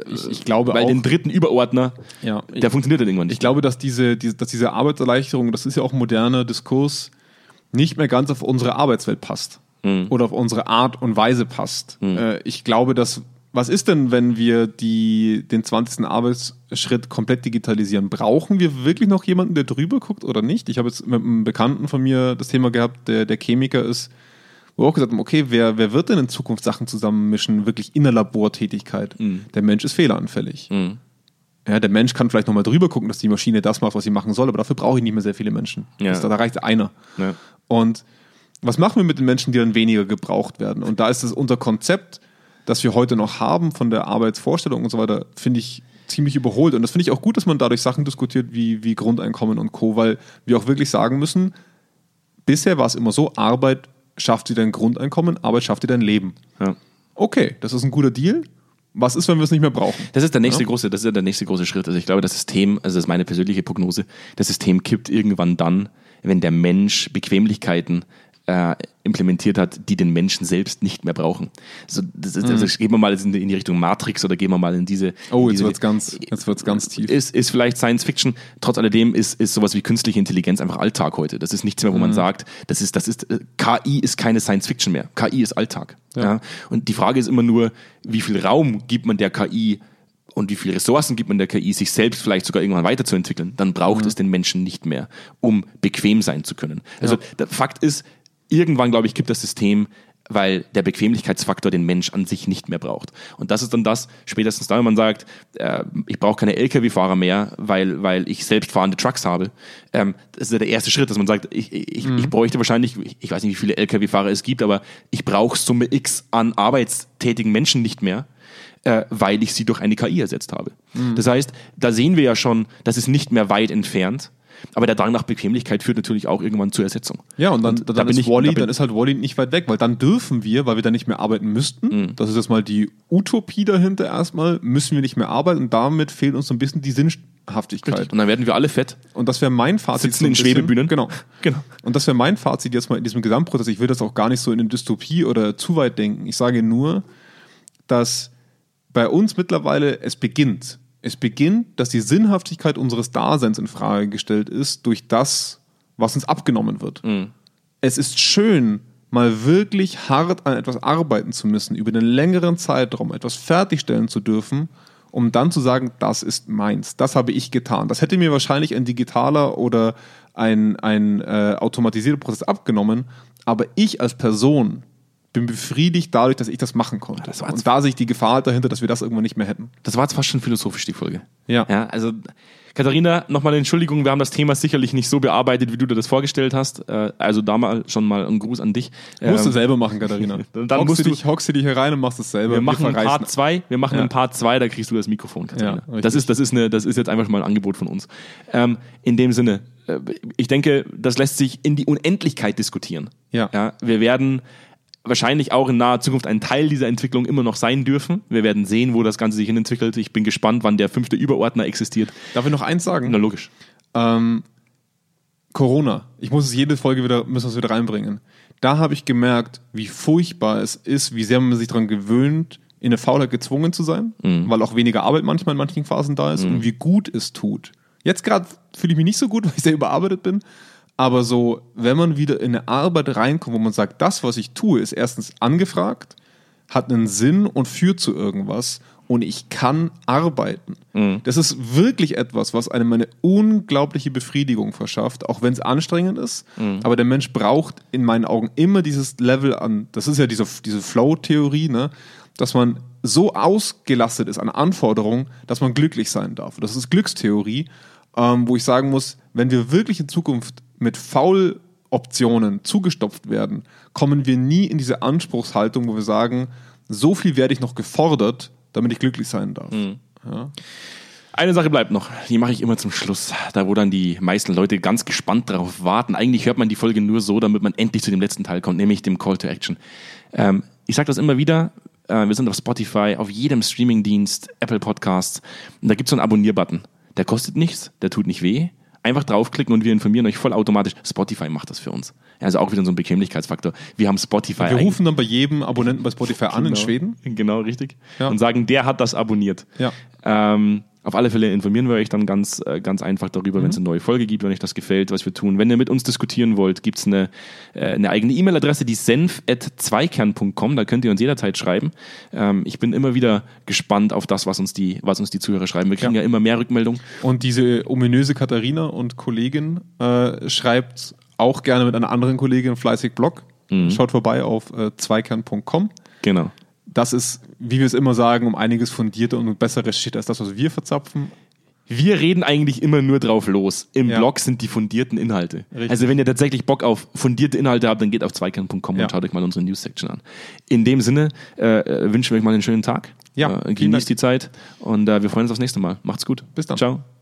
Ich, ich glaube Weil auch. den dritten Überordner, Ja, der funktioniert dann irgendwann nicht. Ich glaube, dass diese, diese, dass diese Arbeitserleichterung, das ist ja auch ein moderner Diskurs, nicht mehr ganz auf unsere Arbeitswelt passt. Oder auf unsere Art und Weise passt. Äh, ich glaube, dass, was ist denn, wenn wir die, den 20. Arbeitsschritt komplett digitalisieren? Brauchen wir wirklich noch jemanden, der drüber guckt oder nicht? Ich habe jetzt mit einem Bekannten von mir das Thema gehabt, der, der Chemiker ist, wo wir auch gesagt haben, okay, wer, wer wird denn in Zukunft Sachen zusammenmischen, wirklich in der Labortätigkeit? Der Mensch ist fehleranfällig. Mhm. Ja, der Mensch kann vielleicht nochmal drüber gucken, dass die Maschine das macht, was sie machen soll, aber dafür brauche ich nicht mehr sehr viele Menschen. Ja. Das, da reicht einer. Ja. Und was machen wir mit den Menschen, die dann weniger gebraucht werden? Und da ist es unser Konzept, das wir heute noch haben von der Arbeitsvorstellung und so weiter, finde ich ziemlich überholt. Und das finde ich auch gut, dass man dadurch Sachen diskutiert wie, wie Grundeinkommen und Co., weil wir auch wirklich sagen müssen, bisher war es immer so, Arbeit schafft dir dein Grundeinkommen, Arbeit schafft dir dein Leben. Ja. Okay, das ist ein guter Deal. Was ist, wenn wir es nicht mehr brauchen? Das ist der nächste Ja. große, das ist der nächste große Schritt. Also ich glaube, das System, also das ist meine persönliche Prognose, das System kippt irgendwann dann, wenn der Mensch Bequemlichkeiten äh, implementiert hat, die den Menschen selbst nicht mehr brauchen. Also, das ist, also gehen wir mal in die, in die Richtung Matrix oder gehen wir mal in diese. Mhm. Oh, in jetzt diese, wird's ganz, jetzt wird's ganz tief. Ist, ist vielleicht Science Fiction. Trotz alledem ist, ist sowas wie künstliche Intelligenz einfach Alltag heute. Das ist nichts mehr, wo Mhm. man sagt, das ist, das ist, äh, KI ist keine Science Fiction mehr. KI ist Alltag. Ja. Und die Frage ist immer nur, wie viel Raum gibt man der KI und wie viele Ressourcen gibt man der KI, sich selbst vielleicht sogar irgendwann weiterzuentwickeln, dann braucht Mhm. es den Menschen nicht mehr, um bequem sein zu können. Also der Fakt ist, irgendwann, glaube ich, gibt das System, weil der Bequemlichkeitsfaktor den Mensch an sich nicht mehr braucht. Und das ist dann das, spätestens dann, wenn man sagt, äh, ich brauche keine Lkw-Fahrer mehr, weil, weil ich selbstfahrende Trucks habe. Ähm, das ist ja der erste Schritt, dass man sagt, ich, ich, ich bräuchte wahrscheinlich, ich, ich weiß nicht, wie viele Lkw-Fahrer es gibt, aber ich brauche Summe X an arbeitstätigen Menschen nicht mehr äh, weil ich sie durch eine KI ersetzt habe. Das heißt, da sehen wir ja schon, das ist nicht mehr weit entfernt. Aber der Drang nach Bequemlichkeit führt natürlich auch irgendwann zur Ersetzung. Ja, und dann, dann da bin ist ich- Wally, da bin- dann ist halt Wally nicht weit weg, weil dann dürfen wir, weil wir dann nicht mehr arbeiten müssten, Mhm. das ist jetzt mal die Utopie dahinter erstmal, müssen wir nicht mehr arbeiten und damit fehlt uns so ein bisschen die Sinnhaftigkeit. Und dann werden wir alle fett. Und das wäre mein Fazit. Sitzen in bisschen. Schwebebühnen. Genau. Genau. Und das wäre mein Fazit jetzt mal in diesem Gesamtprozess. Ich will das auch gar nicht so in eine Dystopie oder zu weit denken. Ich sage nur, dass bei uns mittlerweile es beginnt. Es beginnt, dass die Sinnhaftigkeit unseres Daseins in Frage gestellt ist durch das, was uns abgenommen wird. Es ist schön, mal wirklich hart an etwas arbeiten zu müssen, über einen längeren Zeitraum etwas fertigstellen zu dürfen, um dann zu sagen, das ist meins, das habe ich getan. Das hätte mir wahrscheinlich ein digitaler oder ein, ein äh, automatisierter Prozess abgenommen, aber ich als Person bin befriedigt dadurch, dass ich das machen konnte. das Und da sehe ich die Gefahr halt dahinter, dass wir das irgendwann nicht mehr hätten. Das war jetzt fast schon philosophisch, die Folge. Ja. Ja, also Katharina, nochmal eine Entschuldigung, wir haben das Thema sicherlich nicht so bearbeitet, wie du dir das vorgestellt hast. Äh, Also da mal schon mal ein Gruß an dich. Musst du Ähm, selber machen, Katharina. Dann- hockst musst du du- dich, hockst du dich herein und machst es selber. wir machen verreißen- Part 2, wir machen Ja. einen Part 2, da kriegst du das Mikrofon, Katharina. Ja, das, ist, das, ist eine, das ist jetzt einfach mal ein Angebot von uns. Ähm, in dem Sinne, äh, ich denke, das lässt sich in die Unendlichkeit diskutieren. Ja. Ja, wir werden wahrscheinlich auch in naher Zukunft ein Teil dieser Entwicklung immer noch sein dürfen. Wir werden sehen, wo das Ganze sich hin entwickelt. Ich bin gespannt, wann der fünfte Überordner existiert. Darf ich noch eins sagen? Na logisch. Ähm, Corona. Ich muss es jede Folge wieder, müssen wir es wieder reinbringen. Da habe ich gemerkt, wie furchtbar es ist, wie sehr man sich daran gewöhnt, in eine Faulheit gezwungen zu sein, weil auch weniger Arbeit manchmal in manchen Phasen da ist und wie gut es tut. Jetzt gerade fühle ich mich nicht so gut, weil ich sehr überarbeitet bin. Aber so, wenn man wieder in eine Arbeit reinkommt, wo man sagt, das, was ich tue, ist erstens angefragt, hat einen Sinn und führt zu irgendwas und ich kann arbeiten. Das ist wirklich etwas, was einem eine unglaubliche Befriedigung verschafft, auch wenn es anstrengend ist. Aber der Mensch braucht in meinen Augen immer dieses Level an, das ist ja diese, diese Flow-Theorie, ne? dass man so ausgelastet ist an Anforderungen, dass man glücklich sein darf. Das ist Glückstheorie, ähm, wo ich sagen muss, wenn wir wirklich in Zukunft mit Faul-Optionen zugestopft werden, kommen wir nie in diese Anspruchshaltung, wo wir sagen, so viel werde ich noch gefordert, damit ich glücklich sein darf. Ja. Eine Sache bleibt noch, die mache ich immer zum Schluss, da wo dann die meisten Leute ganz gespannt darauf warten. Eigentlich hört man die Folge nur so, damit man endlich zu dem letzten Teil kommt, nämlich dem Call to Action. Ähm, ich sage das immer wieder, äh, wir sind auf Spotify, auf jedem Streamingdienst, Apple Podcasts und da gibt es so einen Abonnier-Button. Der kostet nichts, der tut nicht weh. Einfach draufklicken und wir informieren euch vollautomatisch. Spotify macht das für uns. Also auch wieder so ein Bequemlichkeitsfaktor. Wir haben Spotify. Wir eigentlich- rufen dann bei jedem Abonnenten bei Spotify an in Genau. Schweden. Genau, richtig. Ja. Und sagen, der hat das abonniert. Ja. Ähm, auf alle Fälle informieren wir euch dann ganz, äh, ganz einfach darüber, wenn es eine neue Folge gibt, wenn euch das gefällt, was wir tun. Wenn ihr mit uns diskutieren wollt, gibt es eine, äh, eine eigene E-Mail-Adresse, die senf.zweikern.com, da könnt ihr uns jederzeit schreiben. Ähm, ich bin immer wieder gespannt auf das, was uns die, was uns die Zuhörer schreiben. Wir kriegen ja, Ja. immer mehr Rückmeldungen. Und diese ominöse Katharina und Kollegin äh, schreibt auch gerne mit einer anderen Kollegin fleißig Blog. Schaut vorbei auf äh, zweikern.com. Genau. Das ist, wie wir es immer sagen, um einiges fundierter und besser recherchiert als das, was wir verzapfen. Wir reden eigentlich immer nur drauf los. Im Ja. Blog sind die fundierten Inhalte. Richtig. Also wenn ihr tatsächlich Bock auf fundierte Inhalte habt, dann geht auf zweikern.com Ja. und schaut euch mal unsere News-Section an. In dem Sinne äh, äh, wünschen wir euch mal einen schönen Tag. Ja, äh, genießt die Zeit und äh, wir freuen uns aufs nächste Mal. Macht's gut. Bis dann. Ciao.